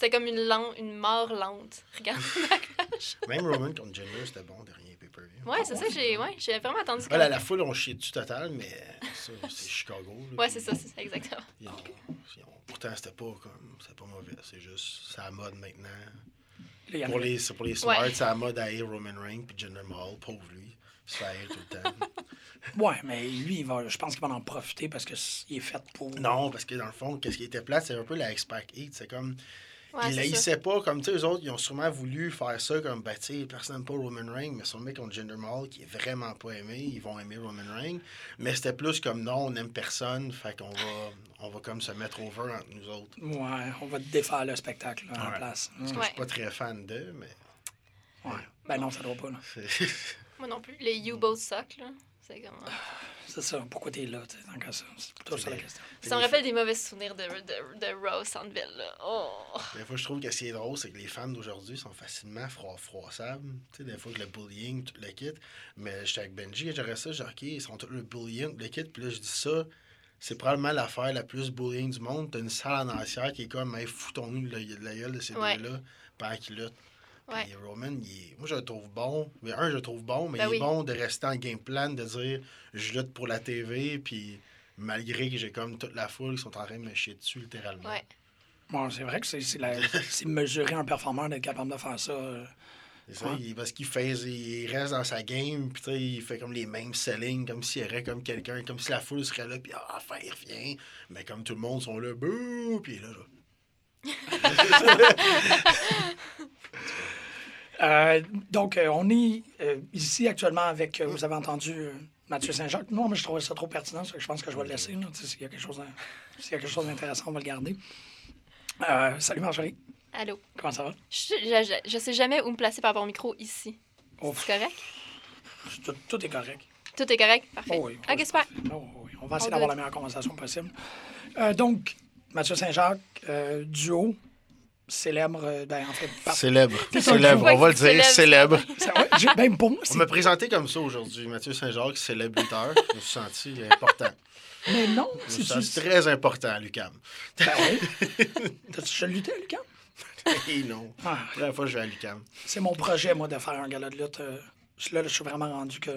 C'était comme une, lente, une mort lente. Regarde. Même Roman contre Jinder, c'était bon, dernier pay-per-view. ouais, c'est ça, j'ai ouais, j'ai vraiment attendu ça. Ouais, la, la foule, on chié dessus total, mais ça, c'est Chicago. là, Ouais, c'est ça, c'est ça, exactement. ils ont- ils ont- pourtant, c'était pas comme. C'était pas mauvais. C'est juste. C'est à la mode maintenant. Pour les, c'est pour les smarts, Ouais. c'est à la mode à haïr Roman Reigns puis Jinder Mahal, pauvre lui. Il se fait haïr tout le temps. Ouais, mais lui, il va, je pense qu'il va en profiter parce qu'il est fait pour. non, parce que dans le fond, qu'est-ce qui était plate, c'est un peu la X-Pac Heat. C'est comme. Ouais, ils c'est ça. haïssaient pas, comme, tu sais, eux autres, ils ont sûrement voulu faire ça comme, ben, tu sais, personne n'aime pas Roman Reigns, mais son mec contre Jinder Mahal, qui est vraiment pas aimé, ils vont aimer Roman Reigns. Mais c'était plus comme, non, on n'aime personne, fait qu'on va, on va comme se mettre over entre nous autres. Ouais, on va défaire le spectacle là, en place. Parce que Ouais. je suis pas très fan d'eux, mais. Ouais. Ben non, ça doit pas. là. Moi non plus. Les U-Boats suck, là. C'est comme... C'est ça, pourquoi t'es là, tu sais, tant qu'à ça. C'est plutôt ça la question. Ça me rappelle des mauvais souvenirs de, de, de Raw Sandville, là. Oh! Des fois, je trouve que ce qui est drôle, c'est que les fans d'aujourd'hui sont facilement fro- froissables. Tu sais, des fois, que le bullying, tout le kit. Mais j'étais avec Benji et j'aurais ça, genre, OK, ils sont tous le bullying, tout le kit. Puis là, je dis ça, c'est probablement l'affaire la plus bullying du monde. T'as une salle en entière qui est comme, hey, foutons-nous de la, de la gueule de ces Ouais. deux-là pendant qu'ils luttent. Ouais. Puis Roman, il est- moi, je le trouve bon. Mais un, je le trouve bon, mais Ben il oui. est bon de rester en game plan, de dire, je lutte pour la TV, puis malgré que j'ai comme toute la foule qui sont en train de me chier dessus, littéralement. Ouais. Bon, c'est vrai que c'est la- mesurer un performeur d'être capable de faire ça. euh, C'est ça, Ouais. il- parce qu'il fait, il reste dans sa game, puis tu sais, il fait comme les mêmes selling, comme s'il y aurait comme quelqu'un, comme si la foule serait là, puis ah, enfin il revient. Mais comme tout le monde sont là, bouh, puis il est là, là. Euh, donc, euh, on est euh, ici actuellement avec, vous avez entendu Mathieu Saint-Jacques. Non, mais je trouvais ça trop pertinent, ça, que je pense que je vais le laisser. S'il y a quelque chose y a quelque chose d'intéressant, on va le garder. Salut Marjorie, Allô? comment ça va? Je, je, je- je sais jamais où me placer par rapport au micro ici. Ouf. C'est correct? Tout, tout est correct. Tout est correct? Parfait. Oh oui, ok, oui, super. Oh oui, On va essayer d'avoir la meilleure conversation possible. Donc, Mathieu Saint-Jacques, duo, célèbre, euh, ben, en fait, par- Célèbre, célèbre, on va le dire, célèbre, célèbre. Ça, ouais, j'ai- ben, pour moi, On m'a présenté comme ça aujourd'hui, Mathieu Saint-Jacques, célèbre lutteur. Je me suis senti important. Mais non, Je me suis c'est... senti très important à Lucam. Ben oui. T'as-tu lutté à Lucam? Et non, Ah, la première fois que je vais à Lucam. c'est mon projet, moi, de faire un gala de lutte. euh, Là, je suis vraiment rendu que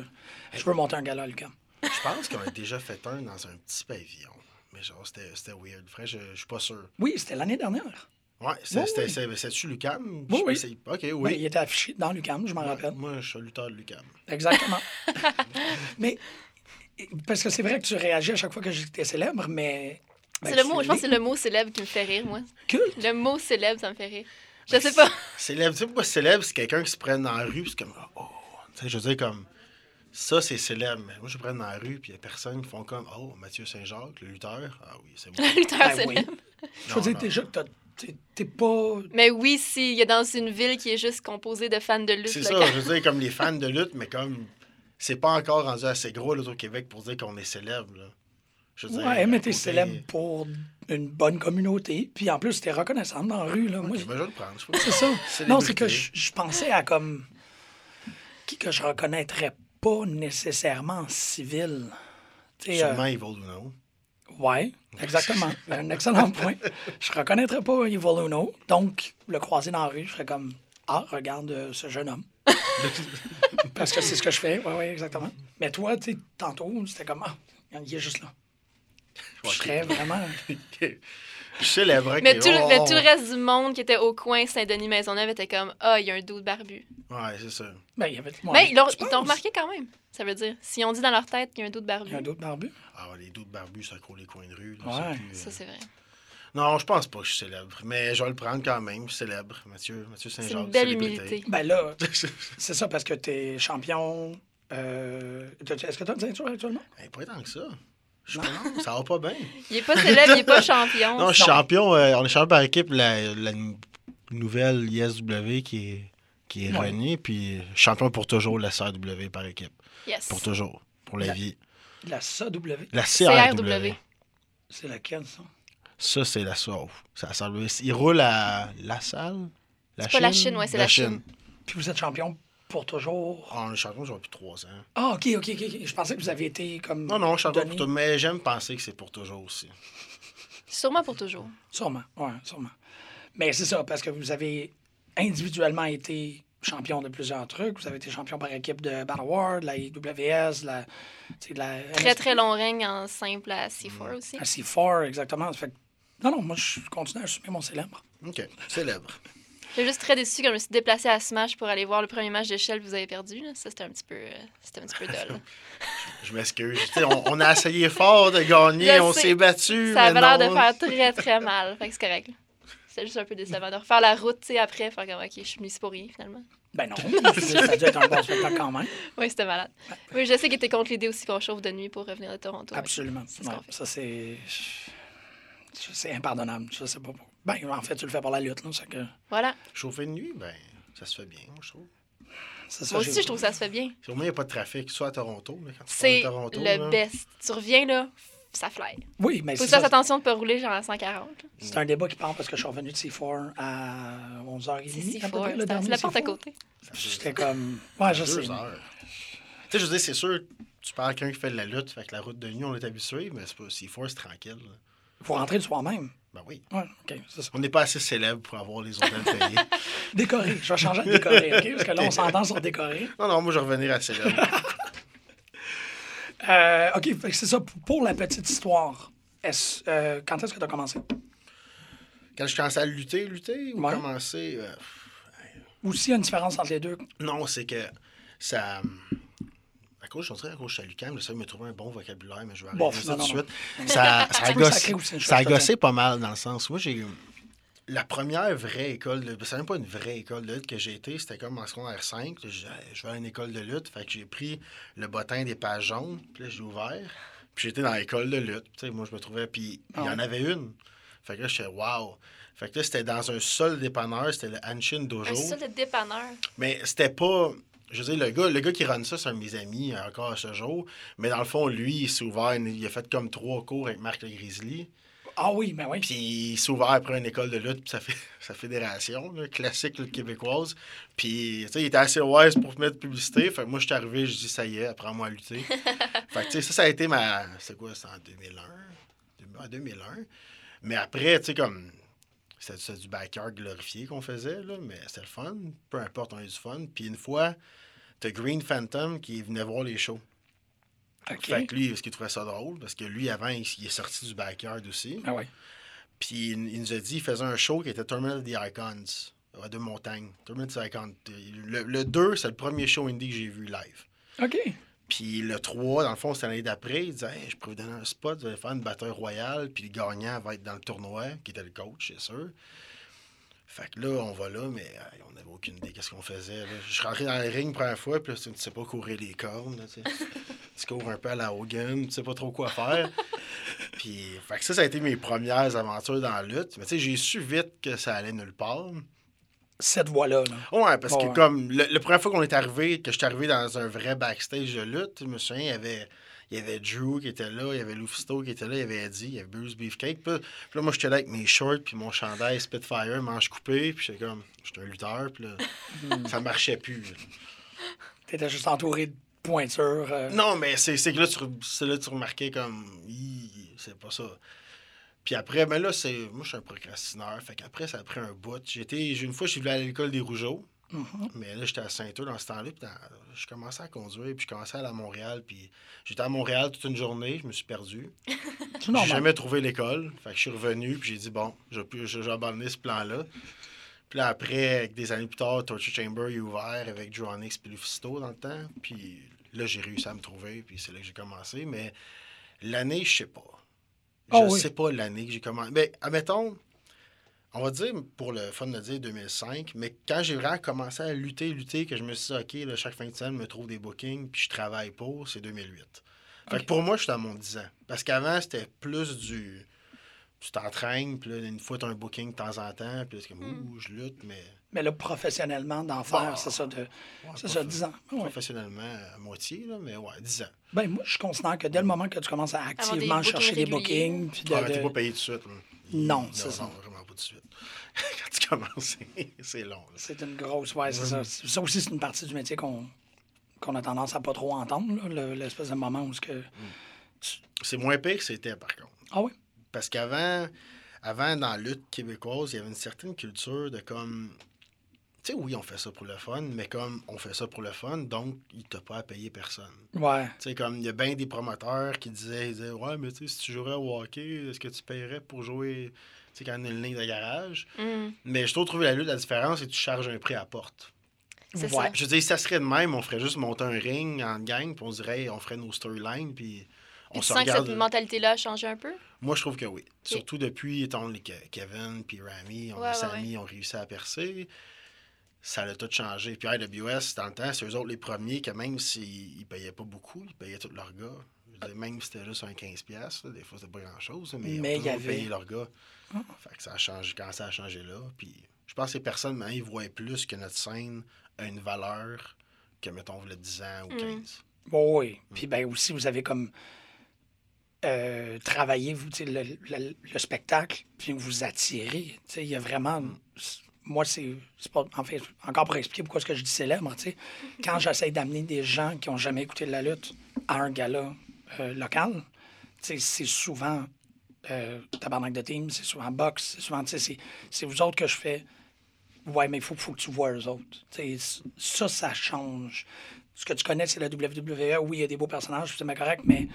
je veux monter un gala à Lucam. Je pense qu'on a déjà fait un dans un petit pavillon. Mais genre, c'était c'était weird. Frère, je, je suis pas sûr. Oui, c'était l'année dernière. Ouais, Oui, c'était oui. c'était- c'était-tu Lucam? Oui, Je oui. sais pas, Ok, Ben, oui. il était affiché dans Lucam, je m'en Ouais, rappelle. Moi, je suis un lutteur de Lucam. Exactement. mais, parce que c'est vrai que tu réagis à chaque fois que j'étais célèbre, mais... ben, c'est le mot, je pense que c'est le mot célèbre qui me fait rire, moi. Culte? Le mot célèbre, ça me fait rire. Je sais pas. Célèbre, tu sais pourquoi célèbre, c'est quelqu'un qui se prenne dans la rue, puis c'est comme, oh, tu sais, je veux dire, comme, ça, c'est célèbre. Mais moi, je me prenne dans la rue, puis il y a personne qui font comme, oh, Mathieu Saint-Jacques, le lutteur. Ah oui, c'est moi. Le lutteur Ben célèbre. oui. Je veux dire, déjà que t'as- t'es- pas... Mais oui, s'il y a dans une ville qui est juste composée de fans de lutte. C'est ça, je veux dire, comme les fans de lutte, mais comme, c'est pas encore rendu assez gros, là, au Québec, pour dire qu'on est célèbre, là. Je veux dire, Ouais, mais t'es côté- célèbre pour une bonne communauté. Puis en plus, t'es reconnaissante dans la rue. Là. Moi, ben, je vais le prendre. je sais pas. c'est ça. Non, c'est que je, pensais à comme. qui que je reconnaîtrais pas nécessairement en civil. Tu sais, euh, Sûrement Evil Uno. Ouais, exactement. Un excellent point. Je reconnaîtrais pas Evil Uno. Donc, le croiser dans la rue, je serais comme Ah, regarde euh, ce jeune homme. Parce que c'est ce que je fais. Oui, oui, exactement. Mais toi, tu sais, tantôt, c'était comme Ah, il est juste là. Je serais vraiment. Je célèbre. Mais ok, tout, le, oh, mais tout le reste du monde qui était au coin Saint-Denis-Maisonneuve était comme Ah, il y a un doute barbu. Ouais, c'est ça. Ben, il y avait. ouais, mais ils l'ont remarqué quand même. Ça veut dire, s'ils ont dit dans leur tête qu'il y a un doute barbu, Il y a un d'autre barbu? Ah, les doutes barbus, ça court les coins de rue. là, Ouais. c'est plus, euh, ça c'est vrai. Non, je pense pas que je suis célèbre. Mais je vais le prendre quand même. Célèbre. Mathieu, Mathieu C'est Saint-Jacques. une belle célébrité. humilité. Ben là, c'est ça parce que t'es champion. Euh... t'as- Est-ce que tu as une ceinture actuellement? Hey, pas tant que ça. Je pense, non, ça va pas bien. Il est pas célèbre, il est pas champion. Non, je suis champion. euh, on est champion par équipe la, la- nouvelle ISW qui est, qui est Ouais. reniée, puis champion pour toujours la CRW par équipe. Yes. Pour toujours, pour la La- vie. La CW, La CRW. CRW. c'est laquelle, ça? Ça, c'est la sauve. C'est la CRW. Il roule à la salle? La C'est pas la Chine, ouais, c'est la Chine. Puis vous êtes champion pour toujours. Ah, on est champion, j'aurais plus trois ans. Ah, OK, OK, OK. Je pensais que vous aviez été comme. Non, non, champion pour toujours. Mais j'aime penser que c'est pour toujours aussi. Sûrement pour toujours. Sûrement, oui, sûrement. Mais c'est ça, parce que vous avez individuellement été champion de plusieurs trucs. Vous avez été champion par équipe de Battle War, de la IWS, de la, de Très, très long règne en simple à C4 aussi. à C4, exactement. Ça fait que- non, non, moi, je continue à assumer mon célèbre. OK. Célèbre. J'étais juste très déçue quand je me suis déplacée à Smash pour aller voir le premier match d'échelle que vous avez perdu. là. Ça, c'était un petit peu, euh, c'était un petit peu dole. Je m'excuse. On, on a essayé fort de gagner, Je on s'est battu. Ça avait l'air de faire très, très mal. Fait que c'est correct. C'était juste un peu décevant de refaire la route, tu sais, après, faire comme, OK, je suis venue ici pour rien, finalement. Ben non, ça a dû être un bon spectacle quand même. Oui, c'était malade. Oui, je sais qu'il était contre l'idée aussi qu'on chauffe de nuit pour revenir de Toronto. Absolument. C'est Ouais, ça, c'est. C'est impardonnable. Je sais pas pourquoi. Ben, en fait, tu le fais pour la lutte, là. c'est que- Voilà. Chauffer de nuit, ben, ça se fait bien, moi, je trouve. ça, Moi aussi, je trouve que ça se fait bien. Au moins, il n'y a pas de trafic, soit à Toronto. Là, quand tu C'est Toronto, le là. best. Tu reviens, là, ça fly. Oui, mais Faut c'est que tu fasses ça. attention de ne pas rouler genre à 140. là. C'est un débat qui part parce que je suis revenu de C4 à 11h30. C'est à peu C4, près, le c'est dernier c'est la porte à C4. côté. J'étais comme. Ouais, je sais. Tu sais, je veux dire, c'est sûr, tu parles à quelqu'un qui fait de la lutte, fait que la route de nuit, on est habitué, mais c'est pas si fort, c'est tranquille. là. Il faut rentrer le soir même. Ben oui. Ouais, ça. On n'est pas assez célèbre pour avoir les hôtels payés. Décoré. Je vais changer de décoré, OK? Parce que là, on s'entend sur décoré. non, non, moi, je vais revenir à célèbre. Euh, OK, c'est ça. Pour la petite histoire, euh, quand est-ce que tu as commencé? Quand je commençais à lutter, lutter, ou Ouais. commencer... euh, Ou s'il y a une différence entre les deux? Non, c'est que ça... Cause, je suis à cause je suis à l'UQAM, j'essaie de me trouver un bon vocabulaire, mais je vais arrêter Bon, ça tout de suite. Ça, ça, a gossé, aussi ça a je gossé pas mal dans le sens. Moi, j'ai. La première vraie école de. C'est même pas une vraie école de lutte que j'ai été, c'était comme en secondaire 5. là, Je je vais à une école de lutte, fait que j'ai pris le bottin des pages jaunes, puis là, j'ai ouvert, puis j'étais dans l'école de lutte. Tu sais, moi, je me trouvais, puis il y en Ah. avait une. Fait que là, j'étais wow. Fait que là, c'était dans un seul dépanneur, c'était le Hanshin Dojo. Un seul de dépanneur. Mais c'était pas. Je veux dire, le gars, le gars qui run ça, c'est un de mes amis encore à ce jour. Mais dans le fond, lui, il s'est ouvert, il a fait comme trois cours avec Marc le Grizzly. Ah oui, ben oui. Puis il s'est ouvert après une école de lutte, puis sa, fé- sa fédération, là, classique lutte québécoise. Puis, tu sais, il était assez wise pour mettre de publicité. Fait que moi, je suis arrivé, je dis, ça y est, apprends-moi à lutter. fait que, tu sais, ça, ça a été ma. C'est quoi, c'est en 2001? En 2001. Mais après, tu sais, comme. C'était du backyard glorifié qu'on faisait, là, mais c'était le fun. Peu importe, on a eu du fun. Puis une fois, t'as Green Phantom qui venait voir les shows. OK. Fait que lui, parce qu'il trouvait ça drôle, parce que lui, avant, il, il est sorti du backyard aussi. Ah oui. Puis il, il nous a dit qu'il faisait un show qui était Terminal of the Icons, à deux montagnes. Terminal of the Icons. Le, le 2, c'est le premier show indie que j'ai vu live. OK. Puis le 3, dans le fond, c'était l'année d'après. Il disait hey, Je pourrais vous donner un spot, vous allez faire une bataille royale, puis le gagnant va être dans le tournoi, qui était le coach, c'est sûr. Fait que là, on va là, mais hey, on n'avait aucune idée qu'est-ce qu'on faisait. là. Je suis rentré dans le ring la première fois, puis là, tu ne sais pas courir les cornes. là, tu cours un peu à la Hogan, tu sais pas trop quoi faire. puis, fait que ça, ça a été mes premières aventures dans la lutte. Mais tu sais, j'ai su vite que ça allait nulle part. Cette voie-là. Là. Ouais, parce que comme le, la première fois qu'on est arrivé, que je suis arrivé dans un vrai backstage de lutte, je me souviens, il y avait, il y avait Drew qui était là, il y avait Lufisto qui était là, il y avait Eddie, il y avait Bruce Beefcake. Puis, là- puis là, moi, j'étais là avec mes shorts, puis mon chandail Spitfire, manche coupée, puis j'étais comme, j'étais un lutteur, puis là, ça marchait plus. T'étais juste entouré de pointures. euh, Non, mais c'est c'est que là, tu, là que tu remarquais comme, c'est pas ça. Puis après, ben là, c'est. Moi, je suis un procrastineur. Fait qu'après, ça a pris un bout. J'étais. Une fois, je suis venu à l'école des Rougeaux. Mhm. Mais là, j'étais à Saint-Eustache dans ce temps-là. Puis je commençais à conduire. Puis je commençais à aller à Montréal. Puis j'étais à Montréal toute une journée. Je me suis perdu. J'ai jamais trouvé l'école. Fait que je suis revenu. Puis j'ai dit, bon, je vais je vais abandonner ce plan-là. Puis là, après, des années plus tard, Torture Chamber est ouvert avec Onyx et Lufisto dans le temps. Puis là, j'ai réussi à me trouver. Puis c'est là que j'ai commencé. Mais l'année, je sais pas. Je Ah oui. sais pas l'année que j'ai commencé. Mais admettons, on va dire, pour le fun de dire 2005, mais quand j'ai vraiment commencé à lutter, lutter, que je me suis dit, OK, là, chaque fin de semaine, je me trouve des bookings, puis je travaille pour, c'est 2008. Fait que pour moi, je suis à mon 10 ans. Parce qu'avant, c'était plus du tu t'entraînes, puis là, une fois, tu as un booking de temps en temps, puis là, c'est comme, Hmm. ouh, je lutte, mais Mais là, professionnellement, d'en faire, Bon. c'est ça, de, ouais, c'est ça, prof- 10 ans. Ouais. professionnellement, à moitié, là, mais ouais, 10 ans. Ben, moi, je considère que dès le moment que tu commences à activement bookings chercher des bookings, puis de, t'es de- pas payé tout de suite. là. Non, non, c'est ça. Pas tout de suite. Quand tu commences, c'est- long. c'est une grosse. Ouais, c'est ça. Ça aussi, c'est une partie du métier qu'on a tendance à pas trop entendre, l'espèce de moment où ce que. C'est moins pire que c'était, par contre. Ah oui? Parce qu'avant, avant, dans la lutte québécoise, il y avait une certaine culture de comme. Tu sais, oui, on fait ça pour le fun, mais comme on fait ça pour le fun, donc il t'a pas à payer personne. Ouais. Tu sais, comme il y a bien des promoteurs qui disaient, ils disaient Ouais, mais tu sais, si tu jouerais au hockey, est-ce que tu paierais pour jouer, sais, quand on a une ligne de garage? Hmm, Mais je trouve trouver la lutte, la différence, c'est que tu charges un prix à la porte. C'est Ouais. ça. Je veux dire, si ça serait de même, on ferait juste monter un ring en gang, puis on dirait, on ferait nos storylines, puis on tu se sens que cette mentalité-là a changé un peu? Moi, je trouve que oui. Surtout depuis, Ke- Kevin puis Rami, on, Ouais, ouais, Sammy ont réussi à percer. Ça a tout changé. Puis IWS, dans le temps, c'est eux autres les premiers que même s'ils ne payaient pas beaucoup, ils payaient tous leurs gars. Je veux dire, même si c'était juste un 15$, piastres, là, des fois, c'était pas grand-chose, mais, Mais ils ont toujours avait- payé leurs gars. Fait que ça a changé quand ça a changé là. Puis je pense que les personnes, maintenant, ils voient plus que notre scène a une valeur que, mettons, le 10 ans ou 15. Bon, oui. Puis ben aussi, vous avez comme euh, travaillé vous, le, le- le spectacle, puis vous attirez. Tu sais, Il y a vraiment. Moi, c'est c'est pas. En fait, encore pour expliquer pourquoi ce que je dis célèbre, tu sais, quand j'essaie d'amener des gens qui n'ont jamais écouté de la lutte à un gala euh, local, tu sais, c'est souvent euh, tabarnak de team, c'est souvent box, c'est souvent, tu sais, c'est- vous autres que je fais. Ouais, mais il faut, faut que tu vois eux autres. Tu sais, ça, ça change. Ce que tu connais, c'est la WWE. Oui, il y a des beaux personnages, c'est correct, mais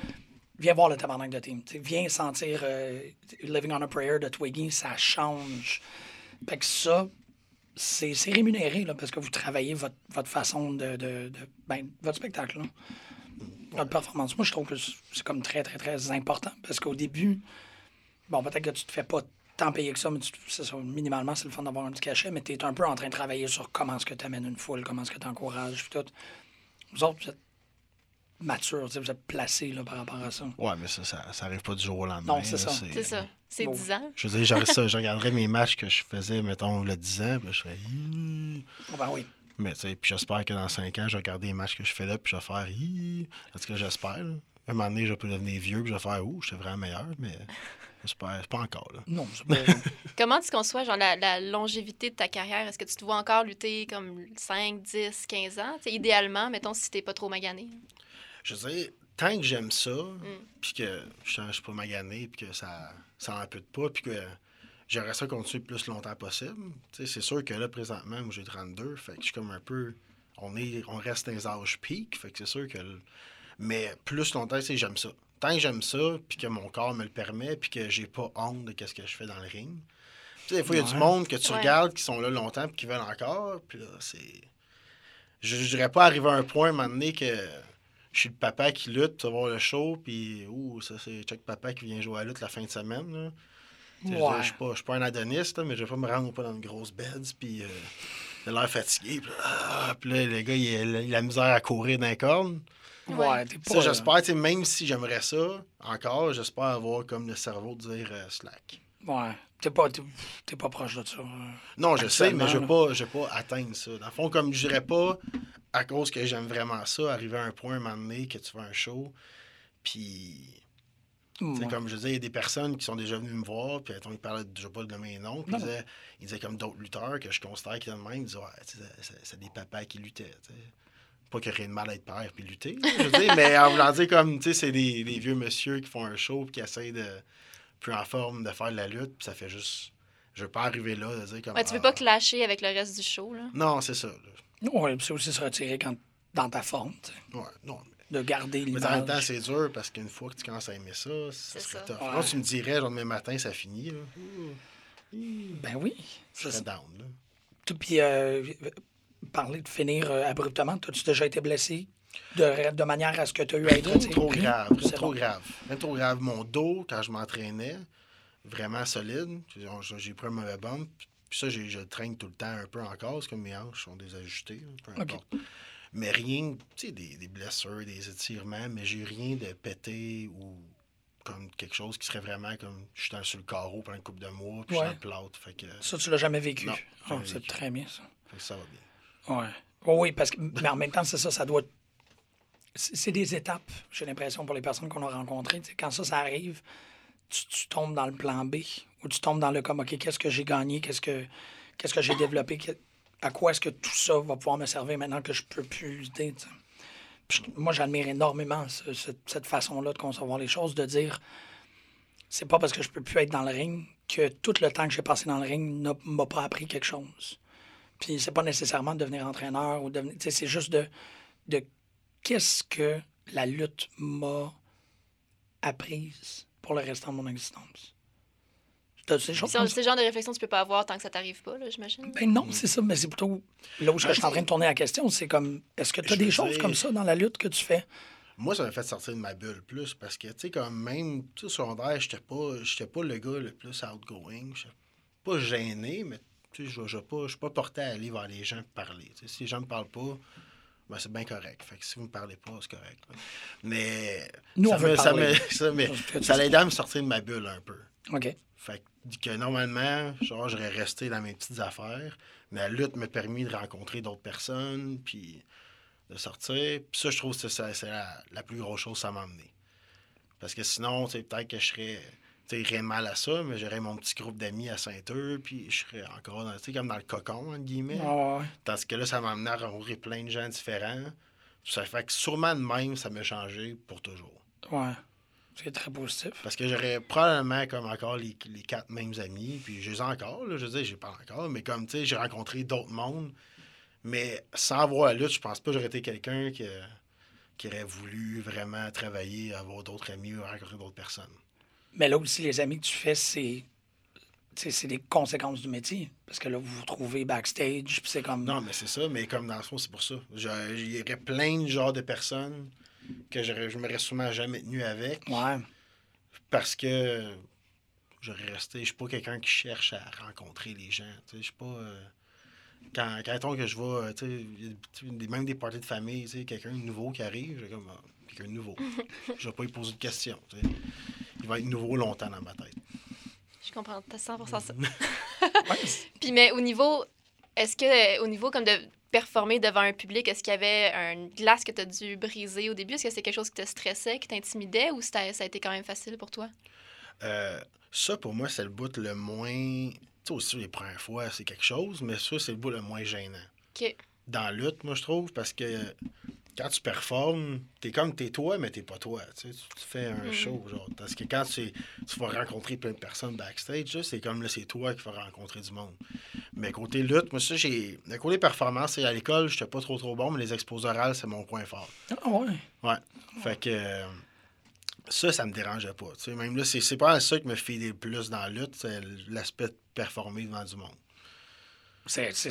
viens voir le tabarnak de team. Viens sentir euh, Living on a Prayer de Twiggy, ça change. Fait que ça, c'est rémunéré là, parce que vous travaillez votre, votre façon de, de, ben, votre spectacle, votre performance. Moi, je trouve que c'est comme très, très, très important parce qu'au début, bon, peut-être que tu te fais pas tant payer que ça, mais tu- c'est ça, minimalement, c'est le fun d'avoir un petit cachet, mais tu es un peu en train de travailler sur comment est-ce que tu amènes une foule, comment est-ce que tu encourages, puis tout. Vous autres, vous êtes sais, vous êtes placés là, par rapport à ça. Ouais, mais ça, ça, ça arrive pas du jour au lendemain. Non, c'est là, ça. C'est ça. C'est Bon. 10 ans. Je veux dire, j'aurais ça, je regarderais mes matchs que je faisais, mettons, le 10 ans, puis je ferais... Hi. Oh, ben oui. Mais tu sais, puis j'espère que dans 5 ans, je vais regarder les matchs que je fais là, puis je vais faire... En tout cas, j'espère. là. Un moment donné, je vais devenir vieux, puis je vais faire... Ouh, j'étais vraiment meilleur, mais j'espère, c'est pas encore, là. Non, c'est pas... Comment tu conçois genre, la, la longévité de ta carrière? Est-ce que tu te vois encore lutter comme 5, 10, 15 ans? T'sais, idéalement, mettons, si t'es pas trop magané. Je veux dire, tant que j'aime ça, puis que je ne suis pas magané, puis que ça, ça a un peu de pas, puis que j'aimerais ça continuer le plus longtemps possible. Tu sais, c'est sûr que là, présentement, moi, j'ai 32, fait que je suis comme un peu... On, est, on reste dans les âges pic, fait que c'est sûr que... le- Mais plus longtemps, sais, j'aime ça. Tant que j'aime ça, puis que mon corps me le permet, puis que j'ai pas honte de ce que je fais dans le ring. Tu sais, des fois, il y a du monde que tu Ouais. regardes qui sont là longtemps, puis qui veulent encore, puis là, c'est... Je ne dirais pas arriver à un point, à un moment donné, que je suis le papa qui lutte, tu vas voir le show, puis ouh, ça c'est Chuck Papa qui vient jouer à la lutte la fin de semaine. Là. Je. Je suis pas, je suis pas un adoniste, là, mais je vais pas me rendre pas dans une grosse bed, puis euh, il a l'air fatigué. Puis, ah, puis là, le gars, il a, il a la misère à courir d'un corne. Ouais, t'es pas... j'espère, tu sais, même si j'aimerais ça, encore, j'espère avoir comme le cerveau de dire euh, slack. Ouais. T'es pas, pas proche de ça. euh. Non, je sais, mais je ne vais pas, je vais pas atteindre ça. Dans le fond, comme je dirais pas, à cause que j'aime vraiment ça, arriver à un point, un moment donné, que tu fais un show, puis... Ouais. Comme je disais, il y a des personnes qui sont déjà venues me voir, puis attends, ils parlaient déjà pas de mes noms, puis ils disaient, ils disaient comme d'autres lutteurs que je considère qui étaient de même, ils disaient, ouais, tu sais, c'est- des papas qui luttaient. Pas qu'il y a rien de mal à être père puis lutter, là, je veux dire, mais en voulant dire comme, tu sais, c'est des, des vieux monsieur qui font un show puis qui essayent de, plus en forme, de faire de la lutte, puis ça fait juste. Je veux pas arriver là, de dire comme. Ouais, tu veux ah, pas clasher avec le reste du show, là. Non, c'est ça. puis c'est aussi se retirer quand, dans ta forme, tu sais. Ouais, non. de garder Mais en même temps, l'image. c'est dur parce qu'une fois que tu commences à aimer ça, ça C'est serait ça. tough. Ouais. Tu me dirais, genre, demain matin, ça finit, là. Ben oui. Ça, serais c'est down, là. tout. Puis euh, parler de finir euh, abruptement, as-tu déjà été blessé de, de manière à ce que tu as eu à être. Trop, trop grave, C'est trop bon. grave. Même trop grave. Mon dos, quand je m'entraînais, vraiment solide. J'ai- pris un mauvais bump. Puis ça, je traîne tout le temps un peu encore. C'est comme mes hanches sont désajustées, peu importe. Mais rien, tu sais, des, des blessures, des étirements, mais j'ai rien de pété ou comme quelque chose qui serait vraiment comme je suis sur le carreau pendant une couple de mois, puis Ouais. je suis dans le plâtre. Fait que, Ça, tu l'as jamais vécu. Jamais c'est très bien, ça. fait que ça va bien. Oh oui, parce que, mais en même temps, c'est ça, ça doit. C'est des étapes, j'ai l'impression, pour les personnes qu'on a rencontrées. Quand ça, ça arrive, tu, tu tombes dans le plan B ou tu tombes dans le comme, OK, qu'est-ce que j'ai gagné, qu'est-ce que, qu'est-ce que j'ai développé, à quoi est-ce que tout ça va pouvoir me servir maintenant que je peux plus lutter. tu sais? Puis moi, j'admire énormément ce- ce- cette façon-là de concevoir les choses, de dire c'est pas parce que je peux plus être dans le ring que tout le temps que j'ai passé dans le ring n'a- m'a pas appris quelque chose. Puis c'est pas nécessairement de devenir entraîneur ou devenir. tu sais, C'est juste de, de qu'est-ce que la lutte m'a apprise pour le restant de mon existence. C'est le genre de réflexion que tu peux pas avoir tant que ça t'arrive pas, là, j'imagine. Ben non, c'est ça, mais c'est plutôt là où je suis en train de tourner la question. C'est comme, est-ce que tu as Je des choses dire- comme ça dans la lutte que tu fais? Moi, ça m'a fait sortir de ma bulle plus parce que, tu sais, comme même, tu sais, secondaire, j'étais pas, j'étais pas le gars le plus outgoing. J'étais pas gêné, mais, tu sais, je pas, je suis pas porté à aller vers les gens parler. Tu sais, si les gens me parlent pas, ben, c'est bien correct. Fait que si vous me parlez pas, c'est correct. là. Mais. Nous, ça on veut me- ça me- ça me- à me sortir de ma bulle un peu. OK. Fait que, que normalement, genre, j'aurais resté dans mes petites affaires, mais la lutte m'a permis de rencontrer d'autres personnes, puis de sortir. Puis ça, je trouve que c'est la, la plus grosse chose que ça m'a amené. Parce que sinon, peut-être que je serais, irais mal à ça, mais j'aurais mon petit groupe d'amis à Saint-Eudes, puis je serais encore, dans, comme dans le cocon, entre guillemets. Ouais. Tandis que là, ça m'a amené à rencontrer plein de gens différents. Ça fait que sûrement de même, ça m'a changé pour toujours. Ouais. C'est très positif. Parce que j'aurais probablement comme encore les, les quatre mêmes amis, puis je les ai encore, là, je veux dire, j'ai pas encore, mais comme, tu sais, j'ai rencontré d'autres mondes, mais sans voir la lutte, je pense pas que j'aurais été quelqu'un qui, qui aurait voulu vraiment travailler, avoir d'autres amis ou rencontrer d'autres personnes. Mais là aussi, les amis que tu fais, c'est. C'est des conséquences du métier. Parce que là, vous vous trouvez backstage, puis c'est comme. Non, mais c'est ça, mais comme dans le fond, c'est pour ça. Il y aurait plein de genres de personnes que je m'aurais sûrement jamais tenu avec. Ouais. parce que j'aurais resté. Je suis pas quelqu'un qui cherche à rencontrer les gens. tu sais, Je suis pas. euh, quand, quand que je vois, même des parties de famille, tu sais, quelqu'un de nouveau qui arrive, j'ai comme. ah, quelqu'un de nouveau. je vais pas lui poser de questions. Il va être nouveau longtemps dans ma tête. Je comprends, t'as 100% ça. Ouais, Puis, mais au niveau, est-ce que, au niveau comme de performer devant un public, est-ce qu'il y avait une glace que tu as dû briser au début? Est-ce que c'est quelque chose qui te stressait, qui t'intimidait ou ça a été quand même facile pour toi? Euh, ça, pour moi, c'est le bout le moins. Tu sais, aussi, les premières fois, c'est quelque chose, mais ça, c'est le bout le moins gênant. OK. dans la lutte, moi, je trouve, parce que quand tu performes, t'es comme t'es toi, mais t'es pas toi. Tu, sais, tu- tu fais un Mhm. show, genre. Parce que quand tu, tu vas rencontrer plein de personnes backstage, c'est comme là, c'est toi qui vas rencontrer du monde. Mais côté lutte, moi, ça, j'ai. Le côté performance, c'est à l'école, j'étais pas trop trop bon, mais les expos orales, c'est mon point fort. Ah ouais? Ouais. Fait que. euh, ça, ça me dérangeait pas. Tu sais, même là, c'est c'est pas ça qui me fait le plus dans la lutte, c'est l'aspect de performer devant du monde. C'est c'est-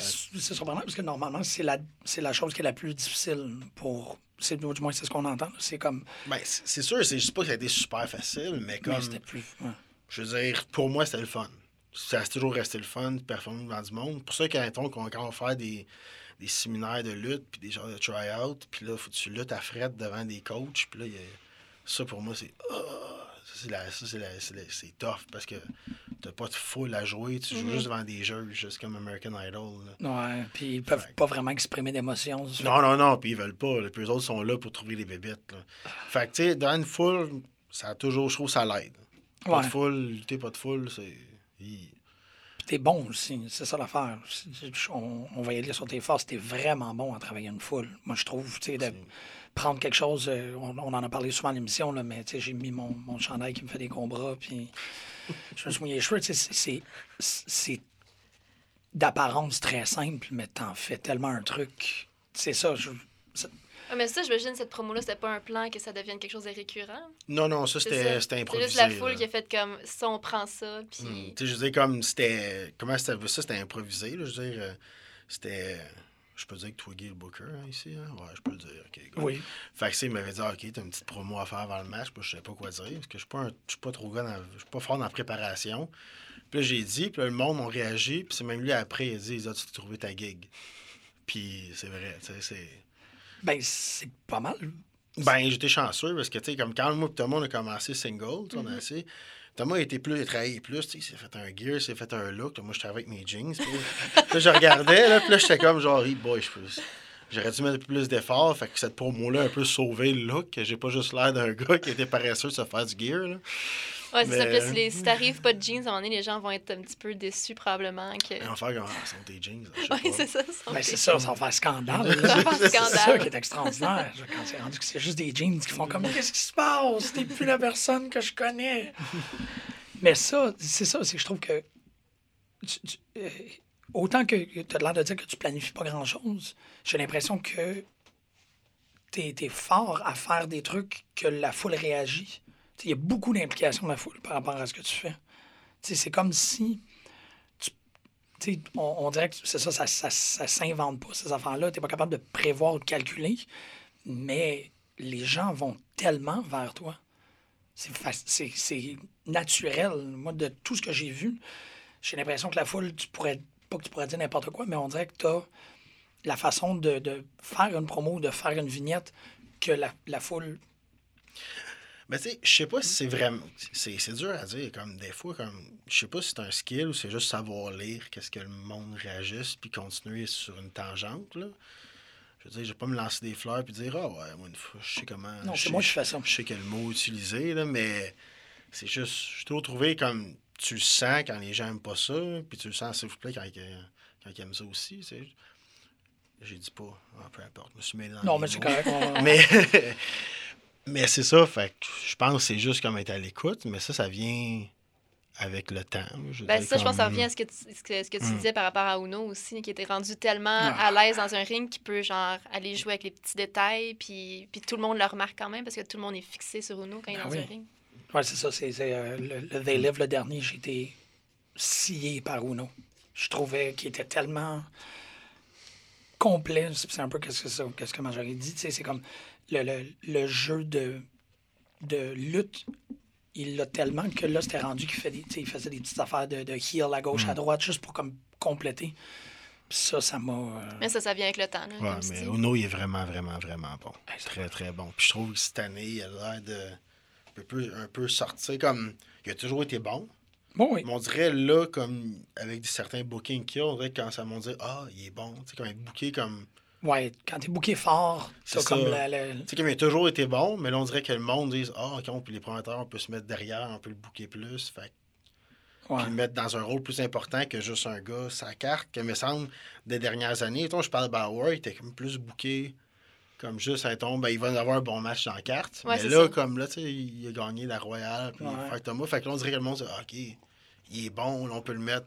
surprenant parce que normalement, c'est la, la chose qui est la plus difficile pour. c'est- Du moins, c'est ce qu'on entend. C'est comme. Ben, c'est sûr, c'est juste pas que ça a été super facile, mais comme. c'était plus. ouais. Je veux dire, pour moi, c'était le fun. Ça a toujours resté le fun de performer devant du monde. Pour ça, quand on, quand on faire des, des séminaires de lutte, puis des genres de try-out, puis là, faut que tu luttes à fret devant des coachs, puis là, il y a- ça, pour moi, c'est... ça, c'est la- ça, c'est la- c'est la- c'est tough, parce que t'as pas de foule à jouer, tu joues Mhm. juste devant des jeux, juste comme American Idol. là. Ouais. Puis ils peuvent Fait pas vraiment exprimer d'émotions. Non, non, non, puis ils veulent pas. Puis eux autres sont là pour trouver des bébites. là. Fait que, tu sais, devant une foule, ça a toujours, je trouve, ça l'aide. Pas Ouais. de foule, lutter pas de foule, c'est... Puis t'es bon aussi, c'est ça l'affaire. On, on va y aller sur tes forces. T'es vraiment bon à travailler une foule. Moi, je trouve, tu sais, prendre quelque chose. euh, on, on en a parlé souvent à l'émission, là, mais tu sais, j'ai mis mon, mon chandail qui me fait des gros bras, puis je me suis mouillé les cheveux. C'est, c'est, c'est d'apparence très simple, mais t'en fais tellement un truc. C'est ça. Je, ça- Ah, mais ça, j'imagine, cette promo-là, c'était pas un plan que ça devienne quelque chose de récurrent? Non, non, ça, C'est c'était ça. c'était C'est improvisé. juste la foule là. qui a fait comme ça, on prend ça, puis. Hmm. Tu sais, je veux dire, comme c'était. Comment c'était ça? C'était improvisé, là. Je veux dire, euh, c'était. Je peux dire que Twiggy est le booker hein, ici, hein? Ouais, je peux le dire. OK, good. oui. Fait que, il m'avait dit, Ah, OK, t'as une petite promo à faire avant le match. Puis je savais pas quoi dire. Parce que je suis pas, un- je suis pas trop gars dans- Je suis pas fort dans la préparation. Puis là, j'ai dit, puis là, le monde m'a réagi. Puis c'est même lui après, il a dit, il a dit, tu t'es trouvé ta gig. Puis c'est vrai, tu sais, c'est. Ben, c'est pas mal. Ben, j'étais chanceux parce que, tu sais, comme quand moi et Thomas, on a commencé single, tu sais, on a assez. Thomas a été plus, il a travaillé plus, il s'est fait un gear, il s'est fait un look. Moi, je travaillais avec mes jeans. Puis je regardais, là, puis là, j'étais comme genre, hey boy. J'aurais dû mettre plus d'efforts, fait que cette promo-là a un peu sauvé le look, j'ai pas juste l'air d'un gars qui était paresseux de se faire du gear, là. Ouais, c'est ça. Mais- Puis là, si, les- si t'arrives pas de jeans, à un moment donné, les gens vont être un petit peu déçus, probablement. Que... Va faire comme, ah, ce sont des jeans, pas. c'est ça. sont Ben, c'est ça, ça va faire scandale. C'est ça qui est extraordinaire. Quand c'est rendu que c'est juste des jeans qui font comme Qu'est-ce qui se passe? T'es plus la personne que je connais. Mais ça, c'est ça, c'est que je trouve que tu- tu- euh, autant que tu as l'air de dire que tu planifies pas grand-chose, j'ai l'impression que tu es, fort à faire des trucs que la foule réagit. Il y a beaucoup d'implications de la foule par rapport à ce que tu fais. C'est comme si on, on dirait que c'est ça, ça, ça, ça s'invente pas, ces affaires-là. Tu n'es pas capable de prévoir ou de calculer, mais les gens vont tellement vers toi. C'est naturel. Moi, de tout ce que j'ai vu, j'ai l'impression que la foule, tu pourrais, pas que tu pourrais dire n'importe quoi, mais on dirait que tu as la façon de, de faire une promo, de faire une vignette que la, la foule. Mais tu sais, je sais pas si c'est vraiment. C'est c'est dur à dire. Comme des fois, comme. Je sais pas si c'est un skill ou c'est juste savoir lire qu'est-ce que le monde réagisse puis continuer sur une tangente, là. Je veux dire, je vais pas me lancer des fleurs puis dire, ah ouais, moi, une fois, je sais comment. Non, je c'est moi qui fais ça. Je sais quel mot utiliser, là, mais c'est juste. Je trouve trouvé comme. Tu le sens quand les gens aiment pas ça, puis tu le sens, s'il vous plaît, quand, ils- quand ils aiment ça aussi, tu sais. J'ai dit pas. Ah, peu importe. Je me suis mêlé dans Non, mais c'est correct. Mais, mais c'est ça, fait que je pense que c'est juste comme être à l'écoute, mais ça, ça vient avec le temps. Je Ben, ça, je pense que ça revient à ce que tu, ce que, ce que tu Mm. disais par rapport à Uno aussi, qui était rendu tellement Ah. à l'aise dans un ring qu'il peut genre aller jouer avec les petits détails, puis, puis tout le monde le remarque quand même parce que tout le monde est fixé sur Uno quand il est Ah dans oui. un ring. Ouais, c'est ça. C'est, euh, le, le They Live, le dernier, j'ai été scié par Uno. Je trouvais qu'il était tellement complet. C'est un peu qu'est-ce que, ça, qu'est-ce que Marjorie dit. tu sais, C'est comme le, le, le jeu de, de lutte. Il l'a tellement que là, c'était rendu qu'il fait des, il faisait des petites affaires de, de heel à gauche, à droite, juste pour comme compléter. Puis ça, ça m'a. euh, Mais ça, ça vient avec le temps. Là, Ouais, mais. Uno, il est vraiment, vraiment, vraiment bon. Ouais, Très, très bon. Puis je trouve que cette année, il a l'air de un peu, un peu sortir comme. Il a toujours été bon. Bon, oui. Mais on dirait là, comme avec certains bookings qu'il y a, on dirait que quand ça m'ont dit Ah, il est bon. Tu sais, comme être booké comme. Ouais, quand t'es booké fort, C'est comme ça. la- la- Tu sais, comme il a toujours été bon, mais là, on dirait que le monde dise Ah, ok, on peut les promoteurs, on peut se mettre derrière, on peut le booker plus. Fait que ouais. puis le mettre dans un rôle plus important que juste un gars, sa carte, que me semble, des dernières années. Je parle de Bauer, il était comme plus booké, comme juste, mettons, ben, il va avoir un bon match dans la carte. Ouais, mais là, ça. comme là, tu sais, il a gagné la Royale, puis Ouais. Thomas. Fait que là, on dirait que le monde dit, Ah, OK, il est bon, là, on peut le mettre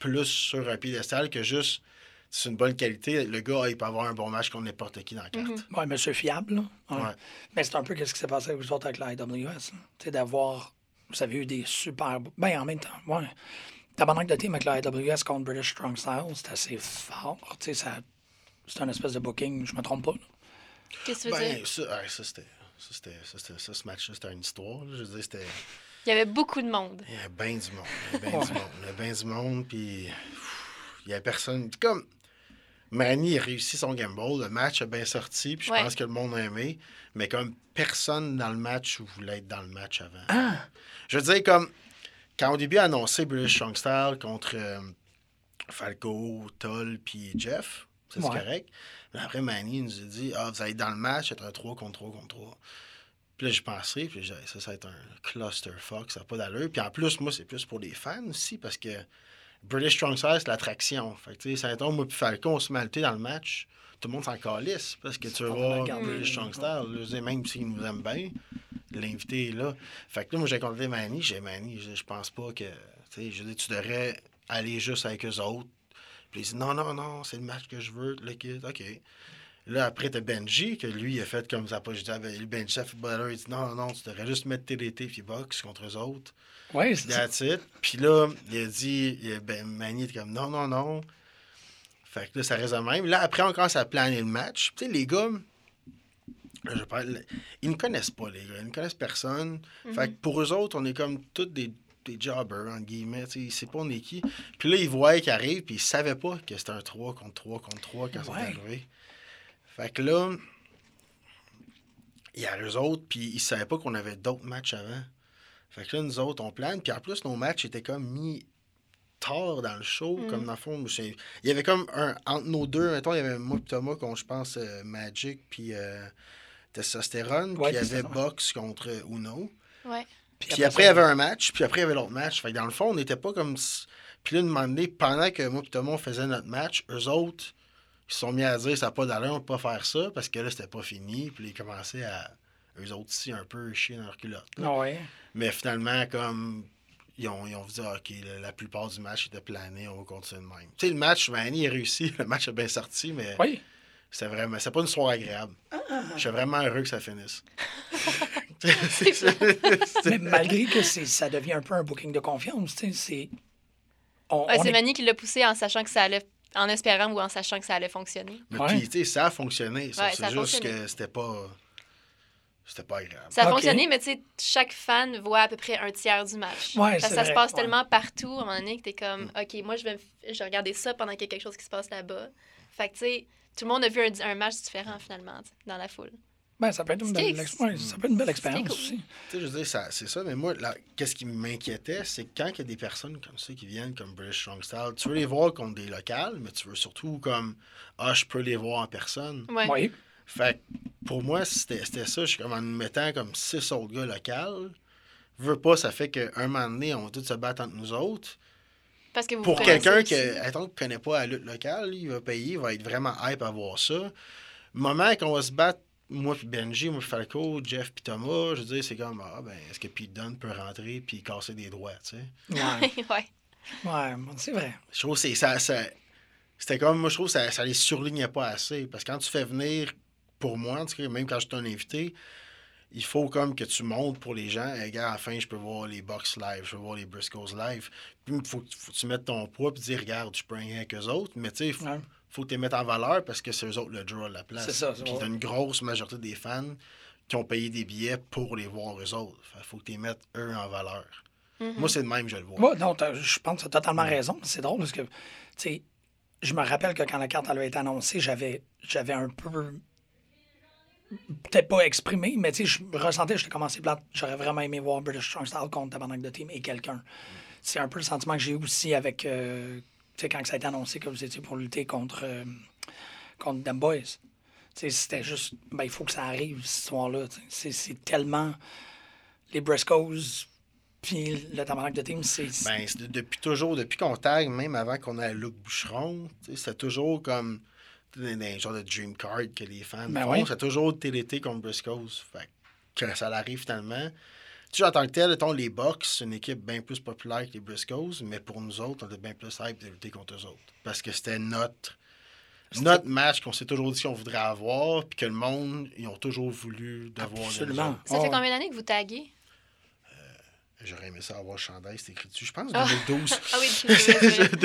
plus sur un piédestal que juste, c'est une bonne qualité. Le gars, il peut avoir un bon match contre n'importe qui dans la carte. Mhm. Ouais, monsieur fiable. Là. Ouais. Ouais. Mais c'est un peu ce qui s'est passé avec vous autres avec la IWS. sais, d'avoir. Vous avez eu des super. Ben, en même temps, ouais. Tabarnak de team avec la IWS contre British Strong Style, c'est assez fort. Tu sais, ça. C'est un espèce de booking, je me trompe pas. Qu'est-ce que tu veux Ben, dire? ça, ouais, ça, c'était. Ça, c'était, ça, c'était- ça, ce match-là, c'était une histoire. Je veux dire, c'était. Il y avait beaucoup de monde. Il y a bien du monde. Il y a bien du monde. Il y a bien du monde, puis il y a personne. Comme Manny a réussi son gamble, le match a bien sorti, puis je Ouais. pense que le monde a aimé, mais comme personne dans le match voulait être dans le match avant. Ah! Je veux dire, comme quand au début a annoncé British Strong Style contre euh, Falco, Toll, puis Jeff, c'est Ouais. correct. Mais après, Manny nous a dit Ah, vous allez être dans le match, c'est un 3 contre 3 contre 3. Puis là, j'ai pensé, puis j'ai dit, ça, ça va être un clusterfuck, ça n'a pas d'allure. Puis en plus, moi, c'est plus pour les fans aussi, parce que British Strong Style, c'est l'attraction. Fait que, tu sais, ça tombe, moi, puis Falcon, on se malté dans le match. Tout le monde s'en calisse, parce que tu vas. British Strong Style. Même s'il nous aime bien, l'invité est là. Fait que là, moi, j'ai contacté Manny. J'ai Manny, je, je pense pas que. Tu sais, je dis, tu devrais aller juste avec eux autres. Puis il dit, non, non, non, c'est le match que je veux, le kid. OK. Là, après, t'as Benji, que lui, il a fait comme ça. Pas, je dis, le Benji, ça fait baller. Il dit, non, non, tu devrais juste mettre TDT puis box contre eux autres. Ouais, c'est ça. That's it. Puis là, il a dit, il a- ben, Manny était comme, non, non, non. Fait que là, ça reste même. Là, après, on commence à planer le match. Tu sais, les gars, là, je parle, ils ne connaissent pas, les gars. Ils ne connaissent personne. Fait que pour eux autres, on est comme tous des, des jobbers, entre guillemets. Tu sais, ils savent pas on est qui. Puis là, ils voient qu'il arrive, puis ils savaient pas que c'était un 3 contre 3 contre 3 quand Ouais. c'est arrivé. Fait que là, il y a eux autres, puis ils savaient pas qu'on avait d'autres matchs avant. Fait que là, nous autres, on plane, puis en plus, nos matchs étaient comme mis tard dans le show, Mm. comme dans le fond. Il y avait comme un. Entre nos deux, mettons, il y avait moi et Thomas, qu'on, je pense, euh, Magic, puis euh, Testostérone, Ouais, puis il y avait. Box contre Uno. Ouais. Puis après, il y avait un match, puis après, il y avait l'autre match. Fait que dans le fond, on n'était pas comme. Puis là, une moment donné, pendant que moi et Thomas, on faisait notre match, eux autres, ils se sont mis à dire ça n'a pas d'allure, on peut pas faire ça, parce que là, c'était pas fini. Puis ils commençaient à. Eux autres aussi, un peu chier dans leur culotte. Ah ouais. Mais finalement, comme. Ils ont, ils ont dit, ah, OK, la, la plupart du match était plané, on va continuer de même. Tu sais, le match, Manny a réussi, le match a bien sorti, mais Oui. c'était vraiment. C'était pas une soirée agréable. Je suis vraiment heureux que ça finisse. C'est ça. Mais malgré que c'est- ça devient un peu un booking de confiance, tu sais, c'est. On, Ouais, on c'est est- Manny qui l'a poussé en sachant que ça allait. En espérant ou en sachant que ça allait fonctionner. Mais Ouais. puis, tu sais, ça a fonctionné. ça. Ouais, c'est ça a juste fonctionné. que c'était pas. C'était pas agréable. Ça a Ok. fonctionné, mais tu sais, chaque fan voit à peu près un tiers du match. Ouais, Parce c'est que ça vrai, se passe ouais. tellement partout à un moment donné que t'es comme, OK, moi, je vais, je vais regarder ça pendant qu'il y a quelque chose qui se passe là-bas. Fait que, tu sais, tout le monde a vu un, un match différent, finalement, tu sais, dans la foule. Ben, ça peut être une belle, C'est- ex- ouais, ça peut être une belle expérience cool. aussi. Tu sais, je veux dire, ça- c'est ça, mais moi, là, qu'est-ce qui m'inquiétait, c'est que quand il y a des personnes comme ça qui viennent comme British Strong Style, tu veux les voir contre des locales, mais tu veux surtout comme, ah, je peux les voir en personne. Ouais. Oui. Fait que pour moi, c'était c'était ça. Je suis comme en nous mettant comme six autres gars locaux. Veux pas, ça fait qu'un moment donné, on va tous se battre entre nous autres. Parce que vous Pour quelqu'un qui, qui connaît pas la lutte locale, il va payer, il va être vraiment hype à voir ça. Le moment qu'on va se battre, moi puis Benji, moi puis Falco, Jeff puis Thomas, je veux dire, c'est comme, ah ben, est-ce que Pete Dunne peut rentrer puis casser des doigts, tu sais? Ouais, ouais. ouais c'est vrai. Je trouve que c'est ça, ça- c'était comme, moi je trouve que ça, ça les surlignait pas assez. Parce que quand tu fais venir, pour moi, en tout cas, même quand je suis un invité, il faut comme que tu montres pour les gens, hey, gars, à la fin, je peux voir les Bucks live, je peux voir les Briscoes live. Puis il faut, que- faut que tu mettes ton poids puis dire, regarde, je peux rien avec eux autres. Mais tu sais, il faut, Ouais. Faut que tu les mettes en valeur parce que c'est eux autres le draw à la place. C'est ça, c'est Puis t'as une grosse majorité des fans qui ont payé des billets pour les voir eux autres. Il faut que tu les mettes eux en valeur. Mhm. Moi, c'est de même, je le vois. Ouais, non, je pense que tu as totalement raison. C'est drôle parce que, tu sais, je me rappelle que quand la carte elle a été annoncée, j'avais, j'avais un peu. Peut-être pas exprimé, mais tu sais, je ressentais, j'étais commencé plate. J'aurais vraiment aimé voir British Strong Style contre Tabarnak de Team et quelqu'un. C'est un peu le sentiment que j'ai eu aussi avec. euh, sais, quand ça a été annoncé que vous étiez pour lutter contre, euh, contre Them Boys. C'était juste. Ben, il faut que ça arrive, cette histoire-là. C'est, c'est tellement. Les Briscoes, puis le Tabarnak de Team, c'est. Ben, c'est de- depuis toujours, depuis qu'on tag, même avant qu'on ait Luc Boucheron, c'était toujours comme des, des genres de dream card que les fans Ben font. oui. C'est toujours TLT contre Briscoes. Fait que ça l'arrive finalement. Tu sais, en tant que tel, mettons, les Bucks, c'est une équipe bien plus populaire que les Briscoes, mais pour nous autres, on était bien plus hype de lutter contre eux autres. Parce que c'était notre, notre match qu'on s'est toujours dit qu'on voudrait avoir, puis que le monde, ils ont toujours voulu d'avoir. Absolument. Ça fait combien d'années que vous taguez? J'aurais aimé ça avoir le chandail, c'est écrit dessus. Je pense Ah. 2012. Ah oui, je suis désolée. De-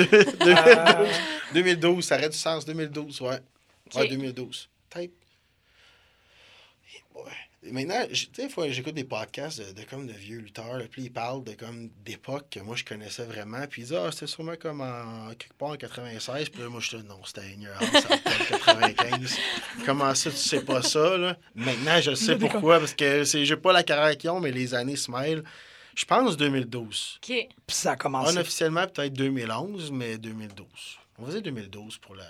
de- 2012, ça aurait du sens. 2012, ouais. Ouais, 2012. Peut-être. Ouais. Maintenant, j- tu sais, fois, j'écoute des podcasts de, de comme de vieux lutteurs, là, puis ils parlent de comme d'époques que moi je connaissais vraiment, puis ils disent Ah, c'était sûrement comme en quelque part en 96, puis là, moi je dis non, c'était ignorant, ça en 95. Comment ça, tu sais pas ça, là? Maintenant, je sais pourquoi, parce que c'est j'ai pas la carrière qu'ils ont, mais les années se mêlent. Je pense 2012. OK. Puis ça a commencé. Unofficiellement, peut-être 2011, mais 2012. On faisait 2012 pour la.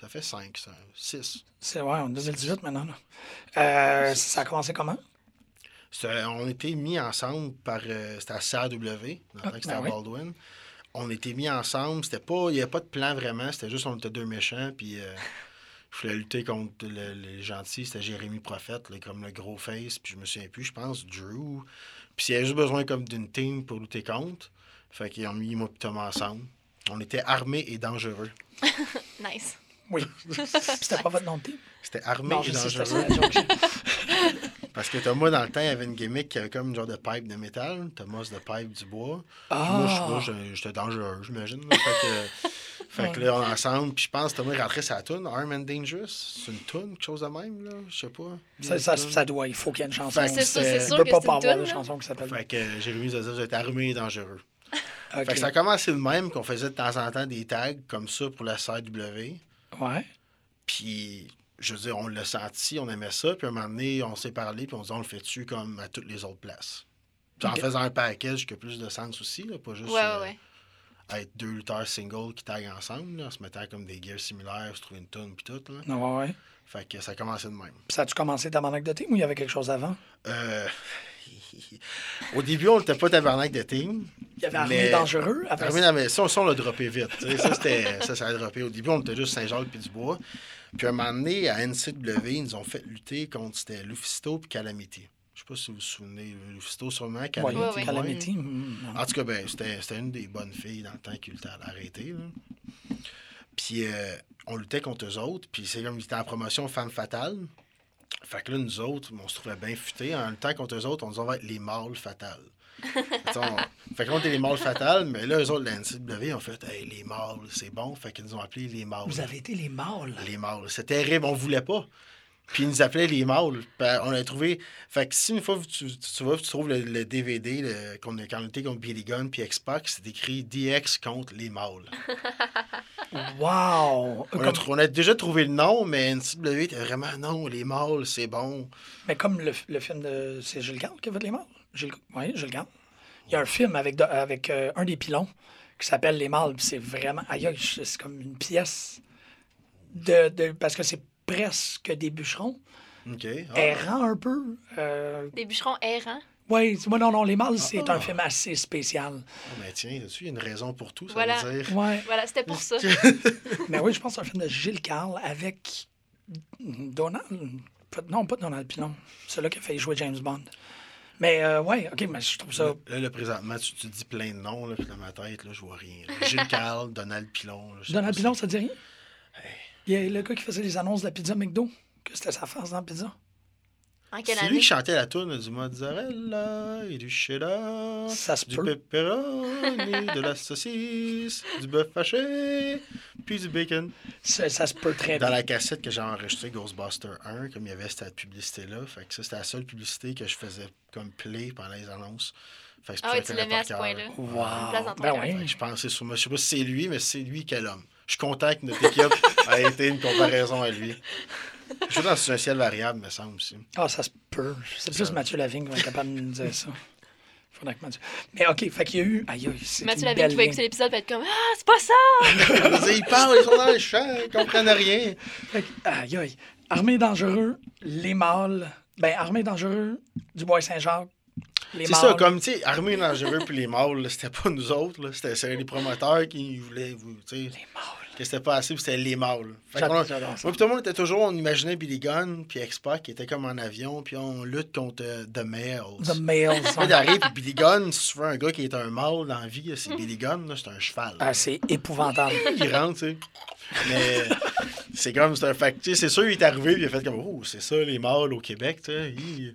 Ça fait 5, 6. C'est ouais, en 2018 maintenant. là. Euh, ça a commencé comment? On était mis ensemble par. euh, c'était à CAW, dans le Ah, temps que c'était ben à oui. Baldwin. On était mis ensemble. C'était pas. Il n'y avait pas de plan vraiment. C'était juste on était deux méchants. Puis. euh, je voulais lutter contre le- les gentils. C'était Jérémy Prophète, là, comme le gros face. Puis je me souviens plus, je pense, Drew. Puis il y avait juste besoin comme d'une team pour lutter contre. Fait qu'ils ont mis moi et Thomas ensemble. On était armés et dangereux. Nice. Oui. C'était pas votre nom de team? C'était armé Non, et dangereux. Parce que Thomas, dans le temps, il avait une gimmick qui avait comme une genre de pipe de métal. Thomas, de pipe du bois. Puis Moi, je- j'étais dangereux, j'imagine. Fait que, fait que là, on est ensemble. Puis je pense que Thomas est rentré sa tune, Arm and Dangerous. C'est une tune, quelque chose de même, là. Je sais pas. Ça, ça, ça doit, il faut qu'il y ait une chanson. Fait que C'est sûr, c'est- c'est Il sûr peut que pas pas une avoir de chanson qui s'appelle. Fait que euh, Jérémy nous a dit, êtes armé et dangereux. Fait que ça a commencé de même, qu'on faisait de temps en temps des tags comme ça pour la CW. Ouais. Puis je veux dire, on l'a senti, on aimait ça, puis à un moment donné, on s'est parlé, puis on dit, on le fait-tu comme à toutes les autres places? Puis En faisant un package qui a plus de sens aussi, là, pas juste Ouais, ouais, euh, ouais. être deux lutteurs singles qui taguent ensemble, là, en se mettant comme des gears similaires, se trouver une tonne, puis tout. Là. Ouais, ouais. Fait que ça a commencé de même. Puis ça a-tu commencé de team ou il y avait quelque chose avant? Euh, Au début, on n'était pas tabarnak de team. Il y avait Armée Mais- dangereux. Après mais ça, ça, on l'a droppé vite. Ça, ça, ça a droppé. Au début, on était juste Saint-Jacques puis Dubois. Puis un moment donné, à NCW, ils nous ont fait lutter contre c'était Lufisto puis Calamity. Je sais pas si vous vous souvenez. Lufisto, sûrement. Calamity, Ouais, ouais. Calamity. non. En tout cas, ben, c'était, une des bonnes filles dans le temps qu'il a arrêté. Puis euh, on luttait contre eux autres. Puis c'est comme ils étaient en promotion Femme Fatale. Fait que là, nous autres, on se trouvait bien futés. En luttant contre eux autres, on disait on va être les mâles fatales. Fait on- fait que là, on était les mâles fatales, mais là, eux autres, la NCW, ont fait hey, les mâles, c'est bon. Fait qu'ils nous ont appelés les mâles. Vous avez été les mâles. Les mâles. C'est terrible, on voulait pas. Puis ils nous appelaient les mâles. Ben, on a trouvé. Fait que si une fois tu, tu, tu vas, tu trouves le, le DVD le- qu'on a quand on était contre Billy Gunn puis X-Pac, c'est écrit DX contre les mâles. Wow! On a, Comme- trou- on a déjà trouvé le nom, mais NCW était vraiment non, les mâles, c'est bon. mais comme le, le film de. C'est Jules Gant qui a fait les mâles? Jules... Oui, Jules Gant. Il y a un film avec, de- avec euh, un des pilons qui s'appelle Les mâles. C'est vraiment. Aïe, aïe, c'est comme une pièce. De, de- parce que c'est presque des bûcherons. OK. Ah, Errant un peu. Euh, Des bûcherons errants? oui, non, non, Les mâles, c'est Ah. un film assez spécial. oh, ben tiens, là-dessus, il y a une raison pour tout, ça Voilà. veut dire? Ouais. Voilà, c'était pour ça. Mais oui, je pense que c'est un film de Gilles Carle avec Donald. Non, pas Donald Pilon. C'est là qui a failli jouer James Bond. Mais euh, ouais, ok, mais je trouve ça. Là, là, présentement, tu, tu dis plein de noms, là, puis dans ma tête, là, je vois rien. là. Gilles Carl, Donald Pilon. Donald Pilon, ça te dit rien? Il y a le gars qui faisait les annonces de la pizza McDo, que c'était sa face dans la pizza. En quelle C'est lui qui chantait la tune du mozzarella et du cheddar, Ça se du peut. pepperoni, de la saucisse, du bœuf haché, puis du bacon. Ça, ça se peut très Dans bien. la cassette que j'ai enregistrée, Ghostbuster 1, comme il y avait cette publicité-là, fait que ça, c'était la seule publicité que je faisais comme play pendant les annonces. Fait que c'est Ah ouais, ça tu je l'aimais à ce point-là. Wow. place dans ton Ben cœur. oui. Fait que je que c'est sûrement- je sais pas si c'est lui, mais c'est lui quel homme. Je suis content que notre équipe a été une comparaison à lui. Je suis dans un ciel variable, me semble aussi. Ah, ça se peut. C'est plus Ça- Mathieu Lavigne qui va être capable de nous dire ça. Faudrait que Mathieu. Mais OK, fait qu'il y a eu. Aïe, aïe, c'est Mathieu Lavigne qui va écouter l'épisode va être comme Ah, c'est pas ça! Ils parlent, ils sont dans le champ, ils comprennent rien. Fait que, aïe, aïe. Armée dangereux, les mâles. Ben, armée dangereux, du Bois-Saint-Jacques, les C'est ça, comme, tu sais, Armée Dangereux puis les mâles, c'était pas nous autres, c'était les promoteurs qui voulaient, vous, tu sais, Les mâles. Que c'était pas assez, puis c'était les mâles. Fait. Moi, puis tout le monde était toujours, on imaginait Billy Gunn, puis X-Pac qui était comme en avion, puis on lutte contre euh, The Males. The males. Là, t'arrives, puis Billy Gunn, si tu veux un gars qui est un mâle dans la vie, c'est Billy Gunn, c'est un cheval. Ah, c'est épouvantable. Il rentre, tu sais. Mais c'est comme, c'est un fact. C'est sûr, il est arrivé, puis il a fait comme, oh, c'est ça, les mâles au Québec, tu sais. Il,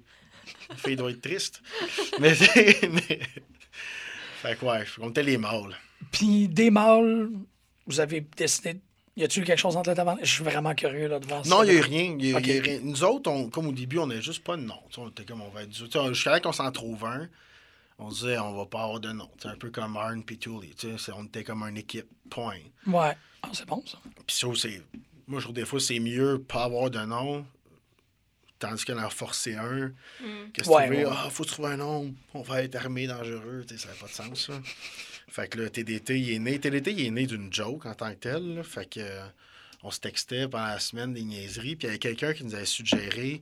la fille doit être triste. Mais, mais... Fait que, ouais, on était les mâles. Puis des mâles, vous avez décidé. Y a-t-il eu quelque chose entre la taverne? Je suis vraiment curieux là, de voir Non, ça. il n'y a eu rien. y a- y a rien. Nous autres, on- comme au début, on n'avait juste pas de nom. On était comme, on va être. Jusqu'à là qu'on s'en trouve un, on disait, on va pas avoir de nom. C'est un peu comme Arn et Tully. On était comme une équipe, point. Ouais. Ah, c'est bon, ça. Puis ça, c'est. Moi, je trouve des fois, c'est mieux pas avoir de nom, tandis qu'en en forcer un. Que si Ouais, tu veux, ouais. ah, faut trouver un nom, on va être armé dangereux, ça n'a pas de sens, ça. Fait que le TDT, il est né. TDT, il est né d'une joke en tant que tel, là. Fait que. euh, on se textait pendant la semaine des niaiseries, puis il y avait quelqu'un qui nous avait suggéré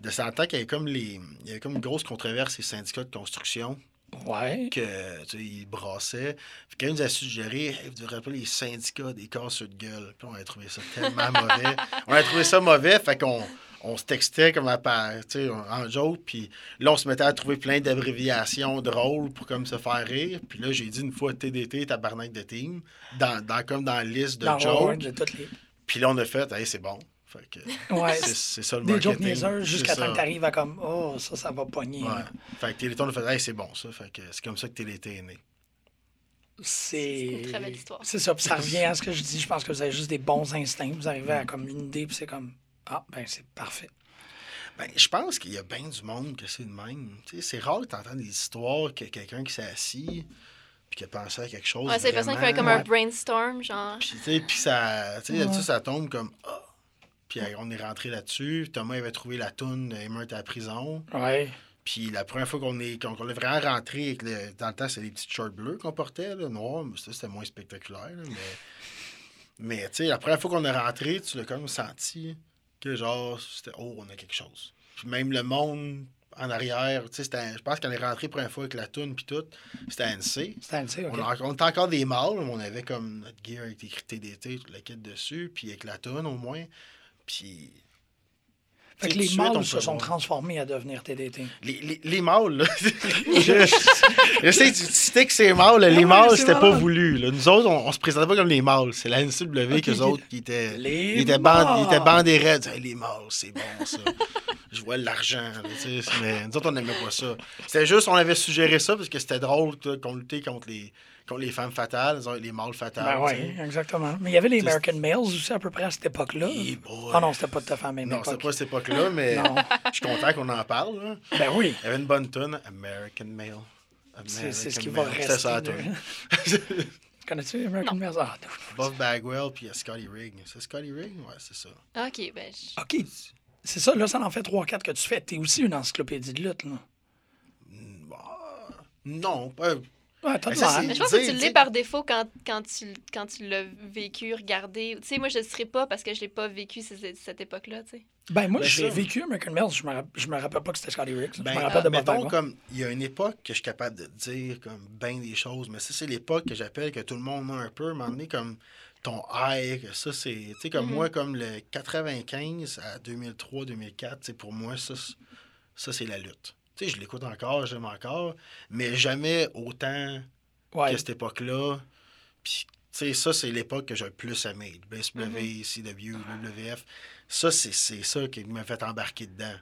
de s'entendre qu'il y avait comme les. Il y avait comme une grosse controverse les syndicats de construction Ouais. que tu sais, il brassait. Puis quand il nous a suggéré, Hey, vous devriez appeler les syndicats des casseurs de gueule. Puis on a trouvé ça tellement mauvais. On a trouvé ça mauvais, fait qu'on on se textait comme à part, tu sais, en joke. Puis là, on se mettait à trouver plein d'abréviations drôles pour comme se faire rire. Puis là, j'ai dit une fois TDT, tabarnak de team, dans, dans, comme dans la liste de Dans jokes. de les. Puis là, on a fait, hey, c'est bon. Fait que Ouais. c'est c'est ça le Des jokes marketing. niaiseurs C'est jusqu'à temps que t'arrives à comme, oh, ça, ça va pogner. Ouais. Fait que Téléthon, on a fait, hey, c'est bon ça. Fait que c'est comme ça que Téléthé est né. C'est. C'est une très belle histoire. C'est ça, puis ça revient à ce que je dis. Je pense que vous avez juste des bons instincts. Vous arrivez à comme une idée, puis c'est comme, ah, ben, c'est parfait. Ben, je pense qu'il y a bien du monde que c'est de même. Tu sais, c'est rare que tu entends des histoires que quelqu'un qui s'est assis puis qui a pensé à quelque chose. Ouais, c'est personne qui fait comme un brainstorm, genre. Puis, tu sais, puis ça, tu sais, Ouais. ça, ça tombe comme Ah! Puis on est rentré là-dessus. Thomas avait trouvé la toune Emmer à la prison. Ouais. Puis la première fois qu'on est, qu'on, qu'on est vraiment rentré, avec le- dans le temps, c'était des petites shorts bleues qu'on portait, là, noirs, mais ça, c'était moins spectaculaire. là, mais, mais tu sais, la première fois qu'on est rentré, tu l'as comme senti que genre, c'était, oh, on a quelque chose. Puis même le monde en arrière, tu sais, c'était- je pense qu'on est rentré pour une fois avec la toune puis tout, c'était ANC. C'était un OK. On, a- on était encore des mâles, mais on avait comme notre gear avec écrit TDT, tout le kit dessus, puis avec la toune au moins. Puis. Fait que les de mâles se sont transformés à devenir TDT. Les, les, les mâles, là. je, je sais, tu tu sais que c'est mâles. Les mâles, c'était pas voulu. là. Nous autres, on, on se présentait pas comme les mâles. C'est la NCW Ok. qu'eux autres qui étaient. Les ils étaient, band- étaient bandés raides. Hey, les mâles, c'est bon, ça. je vois l'argent. Mais nous autres, on n'aimait pas ça. C'était juste, on avait suggéré ça parce que c'était drôle qu'on luttait contre les, contre les femmes fatales, les mâles fatales. Ben oui, exactement. Mais il y avait les C'est- American Males aussi à peu près à cette époque-là. Ah non, c'était pas fait la même Non, c'était pas cette époque-là, mais Non. je suis content qu'on en parle. là. Ben oui. Il y avait une bonne tune, American Male. C'est c'est ce qui va rester. C'était ça, la de-. Connais-tu American Males? Ah, Buff Bagwell puis il y a Scotty Rigg. C'est Scotty Rigg? Ouais, c'est ça. OK, ben, OK. C'est ça, là, ça en fait 3-4 que tu fais. T'es aussi une encyclopédie de lutte, là. Non, pas. Ouais, t'as Mais de ça, l'air. c'est- Mais je pense que tu l'es par défaut quand, quand tu, quand tu l'as vécu, regardé. Tu sais, moi, je ne serais pas parce que je l'ai pas vécu cette, cette époque-là, tu sais. Ben, moi, Ben, j'ai ça. vécu American Males. Je me, rapp- je me rappelle pas que c'était Scotty. Ben, je me rappelle de Bob mettons, comme, il y a une époque que je suis capable de dire comme bien des choses, mais ça, c'est l'époque que j'appelle que tout le monde a un peu, à un moment donné, comme ton high, que ça, c'est, tu sais, comme Mhm. moi, comme le 95 à 2003, 2004, tu sais, pour moi, ça, ça, c'est la lutte. Tu sais, je l'écoute encore, j'aime encore, mais jamais autant Ouais. qu'à cette époque-là. Puis, tu sais, ça, c'est l'époque que j'ai le plus aimé. BSW, Mhm. CW, WWF. Ça, c'est ça qui m'a fait embarquer dedans.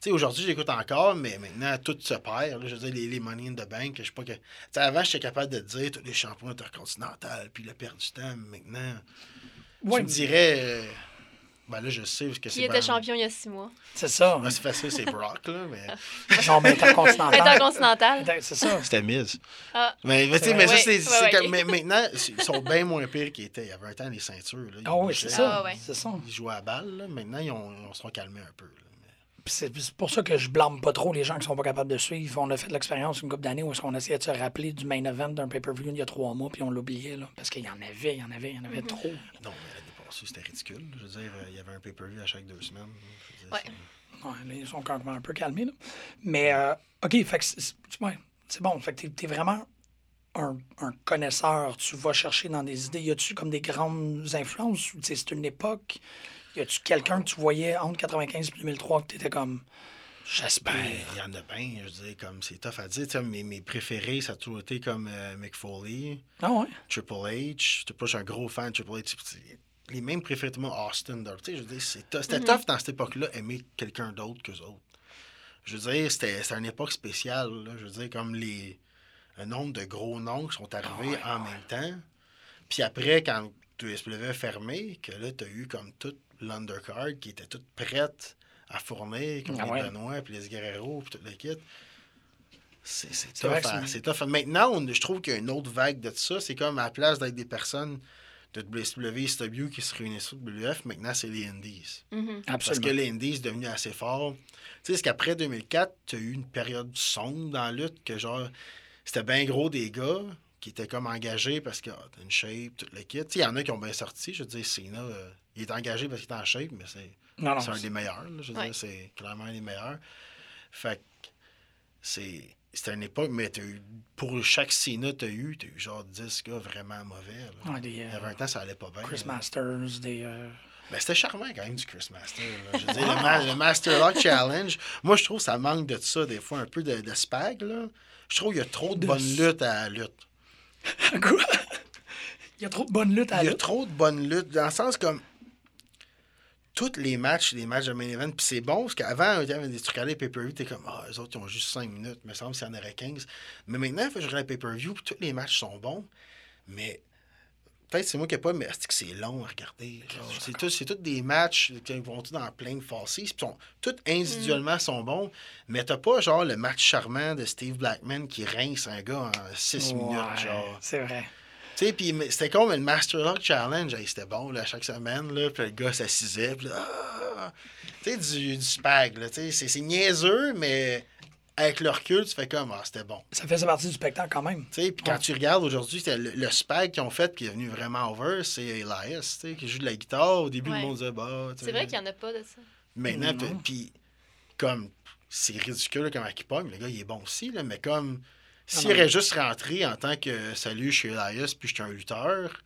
Tu sais, aujourd'hui, j'écoute encore, mais maintenant, tout se perd. là. je veux dire, les, les Money in the Bank, je sais pas que... Tu sais, avant, j'étais capable de dire tous les champions intercontinentaux, puis le perdre du temps. mais Maintenant, Ouais, tu me dirais... euh, Ben là, je sais parce que Qui c'est... était ben- champion il y a six mois? c'est ça. Ben, c'est facile, c'est Brock, là, mais... non, mais intercontinental. Intercontinental. C'est ça. C'était Miz. Ah. Mais, mais, tu sais, C'est mais ça, c'est mais maintenant, ils sont bien moins pires qu'ils étaient. Il y avait un temps, les ceintures. Là, ils Ah oui, bougeaient. c'est ça. Ah ouais. C'est ça. Ils jouaient à balle. Là. Maintenant, ils, ont, ils se sont calmés un peu. là. C'est pour ça que je blâme pas trop les gens qui sont pas capables de suivre. On a fait l'expérience une couple d'années où on essayait de se rappeler du main event d'un pay-per-view il y a trois mois, puis on l'oubliait, là. Parce qu'il y en avait, il y en avait, il y en avait trop. Non, mais l'année passée, c'était ridicule. Je veux dire, euh, il y avait un pay-per-view à chaque deux semaines. Dire, Ouais. c'est- Ouais, là, ils sont quand même un peu calmés, là. Mais, euh, OK, fait que c'est- c'est ouais, c'est bon. Fait que t'es- t'es vraiment un, un connaisseur. Tu vas chercher dans des idées. Y a-tu comme des grandes influences? ou, tu sais, C'est une époque. Y a-tu quelqu'un que tu voyais entre 95 et 2003 que t'étais comme... J'espère? Ben, il y en a bien, je veux dire, comme c'est tough à dire. Mes, mes préférés, ça a toujours été comme euh, Mick Foley, Ah ouais? Triple H. Je suis un gros fan de Triple H. Les mêmes préférés, tout le monde, Austin. Tu sais, je veux dire, c'était tough dans cette époque-là, aimer quelqu'un d'autre qu'eux autres. Je veux dire, c'était une époque spéciale. là. Je veux dire, comme les un nombre de gros noms qui sont arrivés en même temps. Puis après, quand WSW a fermé, que là, tu as eu comme toute l'undercard qui était toute prête à fournir, comme Ah les ouais. Benoît, puis les Guerrero, puis toute l'équipe. C'est c'est tough, c'est tough. Maintenant, on- je trouve qu'il y a une autre vague de ça. C'est comme à la place d'être des personnes de WSW et SW qui se réunissent sur WF, maintenant, c'est les Indies. Mhm. Parce Absolument. que les Indies est devenu assez fort. Tu sais, c'est qu'après 2004, tu as eu une période sombre dans la lutte, que genre, c'était bien gros des gars qui étaient comme engagés parce que ah, t'as une shape, tout le kit. Tu sais, il y en a qui ont bien sorti. Je veux dire, Cena, euh, il est engagé parce qu'il est en shape, mais c'est un des meilleurs. là. je veux Ouais. dire, c'est clairement un des meilleurs. Fait que c'est. C'était une époque, mais t'as eu, pour chaque Cena, tu as eu, t'as eu genre 10 gars vraiment mauvais. là. Ouais, des, Il y euh, avait un temps, ça allait pas bien. Chris là. Masters, des... euh, Ben, c'était charmant quand même du Chris Master. là. Je veux dire, le, ma- le Master Lock Challenge, moi, je trouve que ça manque de ça, des fois, un peu de, de spag. Là. Je trouve qu'il y a trop de De bonnes luttes à la lutte. Quoi? Il y a trop de bonnes luttes à Il y a lutte? trop de bonnes luttes, dans le sens comme. Tous les matchs, les matchs de main event, puis c'est bon, parce qu'avant, il y avait des trucs à les pay-per-view, t'es comme, ah, les autres, ils ont juste 5 minutes, mais ça me semble qu'il y en aurait 15. Mais maintenant, il faut que je regarde pay-per-view, puis tous les matchs sont bons, mais peut-être c'est moi qui n'ai pas, mais c'est que c'est long à regarder? C'est tout, tous des matchs qui vont tous dans plein de faces, puis sont, tous individuellement sont bons, mais t'as pas genre le match charmant de Steve Blackman qui rince un gars en 6 minutes, genre. C'est vrai. Tu sais, puis mais c'était comme le Master Lock Challenge. Hey, c'était bon, là, chaque semaine, là. Puis le gars s'assisait, puis là, ah, tu sais, du, du spag, là, tu sais, c'est c'est niaiseux, mais avec le recul, tu fais comme, ah, c'était bon. Ça faisait partie du spectacle quand même. Tu sais, puis quand Ouais. tu regardes aujourd'hui, le, le spag qu'ils ont fait qui est devenu vraiment over, c'est Elias, tu sais, qui joue de la guitare. Au début, Ouais. le monde disait, bah, C'est vrai qu'il n'y en a pas de ça. Maintenant, Non. puis- comme, c'est ridicule là, comment il pogne. Le gars, il est bon aussi, là, mais comme, s'il Ah non. aurait juste rentré en tant que salut, je suis Elias, puis je suis un lutteur,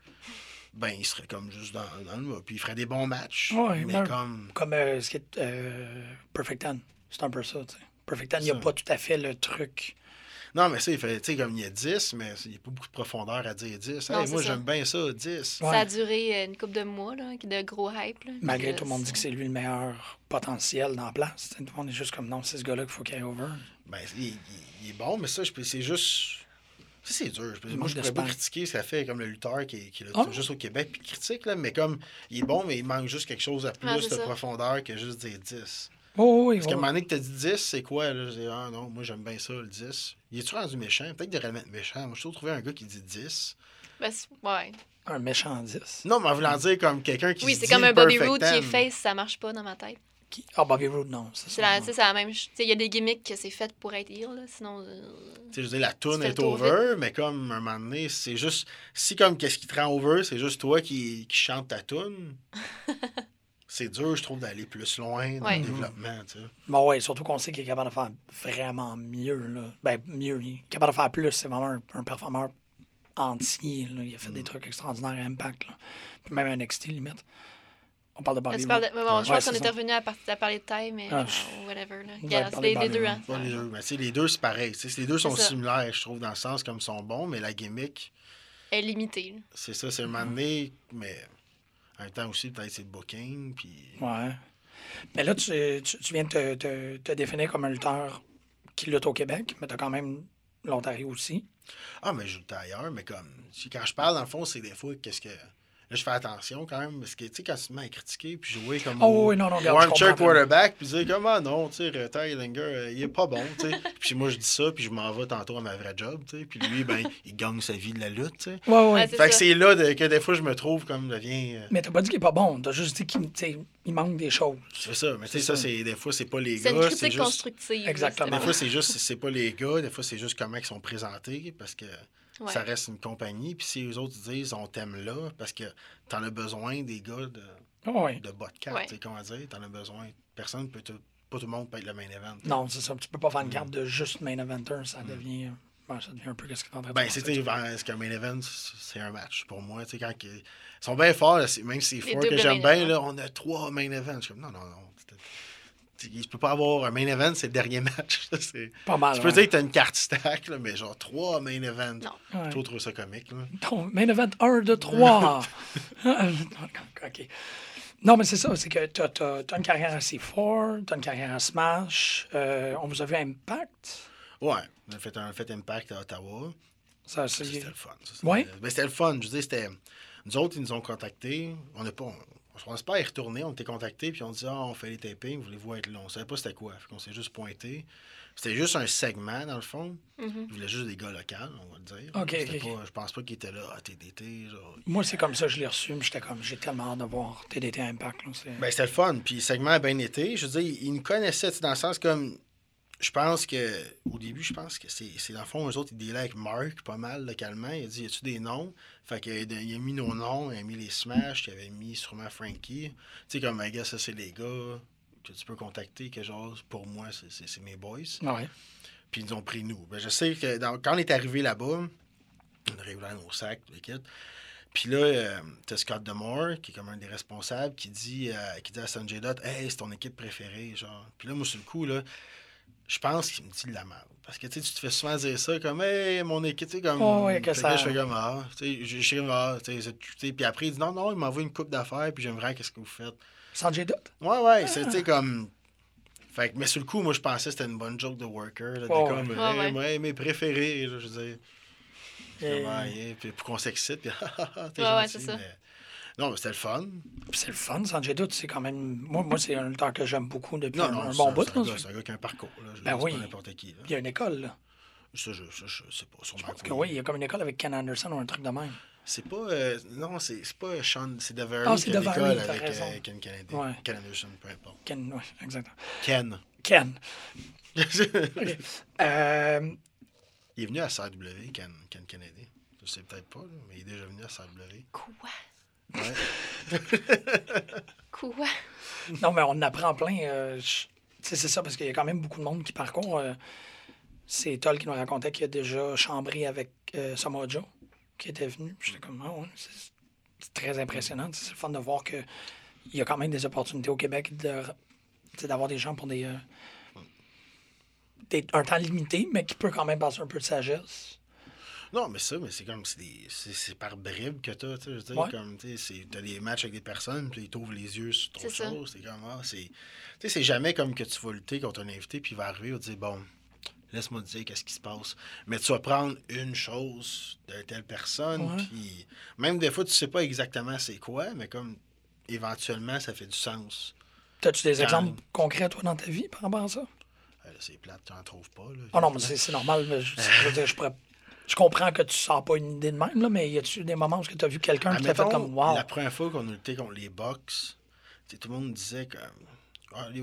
ben, il serait comme juste dans, dans le mot. Puis il ferait des bons matchs. Ouais, mais ben, comme. Comme euh, ce qui est euh, Perfect Ten. C'est un peu ça, tu sais. Perfect Ten, il n'y a pas tout à fait le truc. Non, mais ça, il fait, tu sais, comme il y a 10, mais il n'y a pas beaucoup de profondeur à dire 10. Non, Hey, moi, j'aime bien ça, 10. Ouais. Ça a duré euh, une couple de mois, là, de gros hype. Là, Malgré tout le euh, monde dit que c'est lui le meilleur potentiel dans la place. Tout le monde est juste comme non, c'est ce gars-là qu'il faut qu'il over. Ben, il, il- il est bon, mais ça, c'est juste. Ça, c'est dur. Moi, je pourrais pas critiquer ce qu'a fait comme le lutteur qui, est- qui est Ah. juste au Québec, puis critique, là, mais comme il est bon, mais il manque juste quelque chose à plus Ah, de ça. profondeur que juste dire 10. Oh, oui, Parce qu'à un moment donné que t'as dit 10, c'est quoi? Là? Je dis, ah non, moi j'aime bien ça, le 10. Il est-tu rendu méchant? Peut-être qu'il devrait mettre méchant. Moi, je trouve trouver un gars qui dit 10. ben, ouais. Un méchant 10. Non, mais en voulant dire comme quelqu'un qui Oui, se c'est comme un Bobby Roode qui est face, ça marche pas dans ma tête. Qui- Ah, Bobby Roode, non. ça, C'est la, non. tu sais, c'est la même. ch- tu sais, Il y a des gimmicks que c'est fait pour être heel, là, sinon. euh, Tu sais, je veux dire, la toune est over, mais comme un moment donné, c'est juste. Si comme qu'est-ce qui te rend over, c'est juste toi qui, qui chante ta toune. c'est dur, je trouve, d'aller plus loin dans Ouais. le développement, tu sais. Bon, ouais, surtout qu'on sait qu'il est capable de faire vraiment mieux. Là. Ben, mieux. Il est capable de faire plus. C'est vraiment un, un performeur entier. là. Il a fait Mm. des trucs extraordinaires à Impact. Là. Puis même à NXT, limite. On parle de Bobby de- mais bon, je Ouais, c'est qu'on était revenu à, partir, à parler de taille, mais Ah, euh, je- whatever. Là. c'est les, de les deux. Hein. Les deux. Mais tu sais, les deux, c'est pareil. Les deux sont ça. similaires, je trouve, dans le sens comme ils sont bons, mais la gimmick, Elle est limitée. c'est ça, c'est un moment donné, mais en même temps aussi, peut-être c'est le booking, puis. Ouais. Mais là, tu, tu, tu viens de te, te, te définir comme un lutteur qui lutte au Québec, mais tu as quand même l'Ontario aussi. Ah, mais je joue ailleurs, mais comme. Quand je parle, dans le fond, c'est des fois, qu'est-ce que. Là, je fais attention quand même, parce que, tu sais, quand tu te mets à critiquer, puis jouer comme. Oh, oui, non, non, regarde, quarterback, puis dire, comment non, tu sais, Ty Linger, euh, il est pas bon, tu sais. puis moi, je dis ça, puis je m'en vais tantôt à ma vraie job, tu sais. Puis lui, ben, il gagne sa vie de la lutte, tu sais. Ouais, ouais. Ouais, c'est Fait que c'est là de- que des fois, je me trouve comme devient. euh, Mais t'as pas dit qu'il est pas bon. T'as juste dit qu'il tu sais, il manque des choses. C'est ça, mais tu sais, ça, ça. c'est des fois, c'est pas les C'est une gars, c'est critique juste. constructive. Exactement. Des fois, c'est juste, c'est pas les gars, des fois, c'est juste comment ils sont présentés, parce que Ouais. ça reste une compagnie. Puis si les autres disent, on t'aime là, parce que t'en as besoin des gars de, Oh, oui. de bas de carte, Ouais. tu sais, comment dire, t'en as besoin. Personne peut te- pas tout le monde peut être le main event. Non, c'est ça. Tu peux pas faire une carte de juste main eventer. Ça devient, ouais, ça devient un peu qu'est-ce que t'es en train de Ben, penser. c'était ce qu'un main event, c'est un match pour moi. Tu sais, quand ils sont bien forts, là, c'est- même si c'est fort que j'aime bien, là, on a trois main events. Je suis comme, non, non, non. Tu peux pas avoir un main event, c'est le dernier match. là, c'est- Pas mal. Tu peux ouais. dire que t'as une carte stack, là, mais genre trois main events. Non. Ouais. Je trouve- trouve ça comique. Là. Main event 1, 2, 3. OK. Non, mais c'est ça. C'est que t'as as, une carrière à C4, t'as une carrière à Smash. euh, on vous a vu à Impact? Ouais, on a fait un fait Impact à Ottawa. Ça, Ça, c'est- C'était le fun. Ouais. Ben, c'était le fun. Je veux dire, c'était. Nous autres, ils nous ont contactés. On n'a pas. On ne pense pas y retourner. On était contactés, puis on dit Ah, on fait les tapings, voulez-vous être là? On savait pas c'était quoi. Fait qu'on s'est juste pointé. C'était juste un segment, dans le fond. Mhm. Ils voulaient juste des gars locaux, on va le dire. Ok, C'était ok, pas- Je pense pas qu'ils étaient là à TDT. Genre. Moi, c'est comme ça que je l'ai reçu. mais J'étais comme, j'ai tellement hâte de voir TDT Impact. Là, Ben, c'était le fun. Puis le segment a bien été. Je veux dire, ils nous connaissaient, dans le sens comme. Je pense que. Au début, je pense que c'est dans le fond, eux autres, ils dealaient avec Mark pas mal localement. Il a dit Y a-tu des noms? Fait qu'il a, il a mis nos noms, il a mis les Smash, il avait mis sûrement Frankie. Tu sais, comme, ben, gars, ça, c'est les gars que tu peux contacter, que genre, pour moi, c'est- mes boys. Ouais. Puis ils nous ont pris nous. Ben, je sais que dans- quand on est arrivé là-bas, on a réglé nos sacs, l'équipe. Puis là, euh, t'as Scott Demore, qui est comme un des responsables, qui dit, euh, qui dit à Sanjay Dutt, Hey, c'est ton équipe préférée, genre. Puis là, moi, sur le coup, là, je pense qu'il me dit de la merde. Parce que tu sais, tu te fais souvent dire ça, comme, hey, mon équipe, tu sais, comme. Oh, ouais, que ça- là, je fais comme, ah, tu sais, je suis comme, ah. Puis après, il dit, non, non, il m'envoie une coupe d'affaires, puis j'aimerais qu'est-ce que vous faites. Sanjay Dutt. Ouais, ouais, c'est, tu sais, comme. Fait que, mais sur le coup, moi, je pensais que c'était une bonne joke de worker. Là, de Ouais, comme, ouais. hey, Ouais, mes préférés, là, je veux dire. Et- Comment, yeah, puis pour qu'on s'excite, puis t'es Ouais, ouais, gentil, c'est ça. mais- Non, mais c'était le fun. C'est le fun, Sanjay Dutt, c'est quand même. Moi, moi c'est un lutteur que j'aime beaucoup depuis Non, un, non, un c'est bon bout. c'est un, là. gars- c'est un gars qui a un parcours. Là. Je veux Ben oui. pas n'importe qui. Là. Il y a une école, là. Ça, je, ça, je sais pas. Je pense que oui, il y a comme une école avec Ken Anderson ou un truc de même. C'est pas. euh, non, c'est c'est pas Sean. C'est DeVary Ah, qui c'est a l'école avec euh, Ken Kennedy. Ouais. Ken Anderson, peu importe. Ken, ouais, exactement. Ken. Ken. Euh, il est venu à CW, Ken, Ken Kennedy. Je sais peut-être pas, mais il est déjà venu à CW. Quoi? Ouais. Quoi? non, mais on en apprend plein. euh, c'est ça, parce qu'il y a quand même beaucoup de monde qui parcourt. euh, c'est Toll qui nous racontait qu'il a déjà chambré avec euh, Samoa Joe, qui était venu. J'étais comme, ouais, c'est très impressionnant. C'est fun de voir qu'il y a quand même des opportunités au Québec de- d'avoir des gens pour des, euh, des- un temps limité, mais qui peut quand même passer un peu de sagesse. Non, mais ça, mais c'est comme, c'est par bribes que t'as, tu sais, Ouais. comme, tu sais, c'est- t'as des matchs avec des personnes, puis ils t'ouvrent les yeux sur C'est autre ça. chose, c'est comme, ah, c'est, tu sais, c'est jamais comme que tu vas lutter contre un invité, puis il va arriver, il va te dire, bon, laisse-moi te dire qu'est-ce qui se passe, mais tu vas prendre une chose de telle personne, puis même des fois, tu sais pas exactement c'est quoi, mais comme, éventuellement, ça fait du sens. As-tu des Quand- exemples concrets, toi, dans ta vie, par rapport à ça? Euh, c'est plate, tu n'en trouves pas, là. Ah non, mais c'est c'est normal. mais Je, je veux dire, je, pourrais- je comprends que tu sors pas une idée de même, là, mais y a-tu des moments où tu as vu quelqu'un qui t'a fait comme wow? La première fois qu'on a lutté contre les sais, tout le monde disait comme. Ah, les,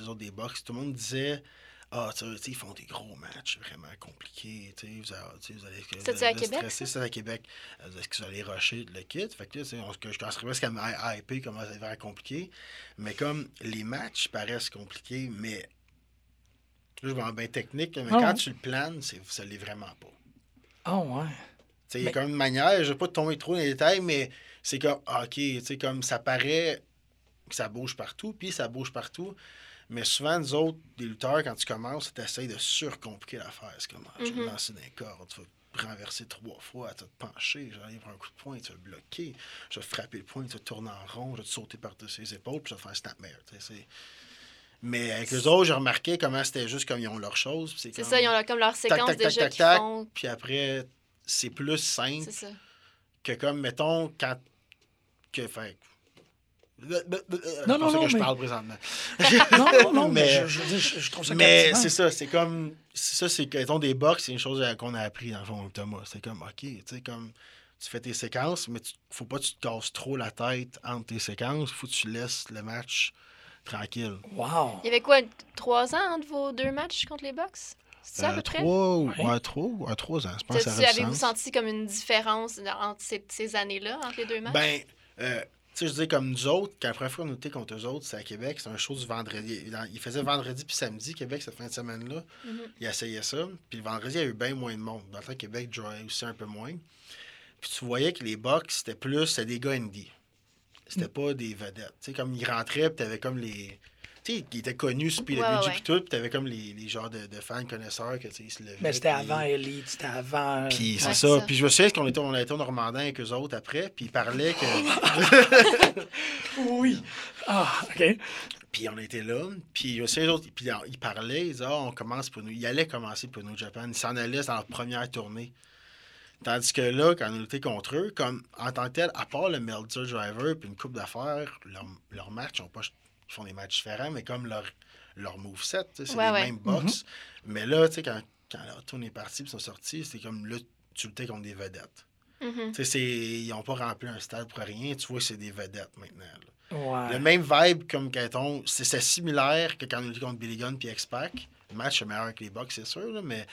autres des Bucks, tout le monde disait. Ah, tu sais, ils font des gros matchs vraiment compliqués. tu sais, Vous, allez vous à allez Québec, stresser, C'était à Québec. Euh, Est-ce que vous allez rusher le kit? Fait que là, tu sais, on, que je commencerais presque à hyper comment ça va être compliqué. Mais comme les matchs paraissent compliqués, mais. Là, je vais en bien technique, mais Ah quand ouais. tu le planes, c'est- ça l'est vraiment pas. Ah ouais. Tu sais, Il y a comme une manière, je vais pas tomber trop dans les détails, mais c'est comme, ah, OK, comme ça paraît que ça bouge partout, puis ça bouge partout. Mais souvent, nous autres, les lutteurs, quand tu commences, tu essaies de surcompliquer l'affaire. C'est comme, ah, je vais lancer les cordes, tu vas renverser trois fois, tu vas te pencher, j'arrive pour un coup de poing, tu vas bloquer, je vais frapper le poing, tu vas tourner en rond, je vais te sauter par-dessus les épaules, puis je vais te faire un snapmare. Mais avec les autres, j'ai remarqué comment c'était juste comme ils ont leur chose. puis C'est comme ça, ils ont leur- comme leur tac, séquence tac, tac, déjà tac, tac, font. Puis après, c'est plus simple C'est ça. que comme, mettons, quand... Que, fait... Non, C'est non, non, que je mais- parle présentement. Non, non, non, mais, Mais- je, je je, je trouve ça Mais c'est ça, c'est comme... c'est Ça, c'est que, mettons, des box, c'est une chose qu'on a appris, dans le fond, Thomas. C'est comme, OK, tu sais, comme... Tu fais tes séquences, mais tu, faut pas que tu te casses trop la tête entre tes séquences. faut que tu laisses le match tranquille. Wow. Il y avait quoi, trois ans entre vos deux matchs contre les Bucks? C'est ça à Euh, peu près? trois, ou- Ouais. ouais, trois, ouais, trois ans. Je pense que ça Avez-vous senti comme une différence entre ces, ces années-là, entre les deux matchs? Ben, euh, tu sais, je dis comme nous autres, quand la première fois qu'on était contre eux autres, c'est à Québec, c'est un show du vendredi. Il- Il faisait vendredi puis samedi, Québec, cette fin de semaine-là. Mhm. Il essayait ça. Puis le vendredi, il y a eu bien moins de monde. Dans le temps, Québec jouait aussi un peu moins. Puis tu voyais que les box, c'était plus, c'était des gars indie. C'était pas des vedettes. Tu sais, comme ils rentraient, puis t'avais comme les. Tu sais, ils étaient connus sur PWG Ouais, ouais, puis tout, puis t'avais comme les, les genres de, de fans connaisseurs que, tu sais, ils se levaient. Mais c'était avant Elite, c'était avant. puis c'est Ouais, ça. c'est ça. Puis je me souviens qu'on était, on été au Normandin avec eux autres après, puis ils parlaient que. Oui. Ah, OK. Puis on était là, puis je me souviens, eux autres, puis ils parlaient, ils disaient, ah, on commence pour nous. Ils allaient commencer pour nous, Japan. Ils s'en allaient dans leur première tournée. Tandis que là, quand on était contre eux, comme en tant que tel, à part le Meltzer Driver puis une coupe d'affaires, leur, leur match, ils, ont pas, ils font des matchs différents, mais comme leur, leur moveset, c'est Ouais, les ouais. mêmes box. Mais là, tu sais, quand, quand la tournée est partie puis ils sont sortis, c'est comme là, tu luttais contre des vedettes. Mhm. Tu sais, c'est- ils n'ont pas rempli un stade pour rien. Tu vois, c'est des vedettes maintenant. Ouais. Le même vibe comme quand on. C'est c'est similaire que quand on était contre Billy Gunn puis X-Pac. Le match est meilleur que les Bucks, c'est sûr, là, mais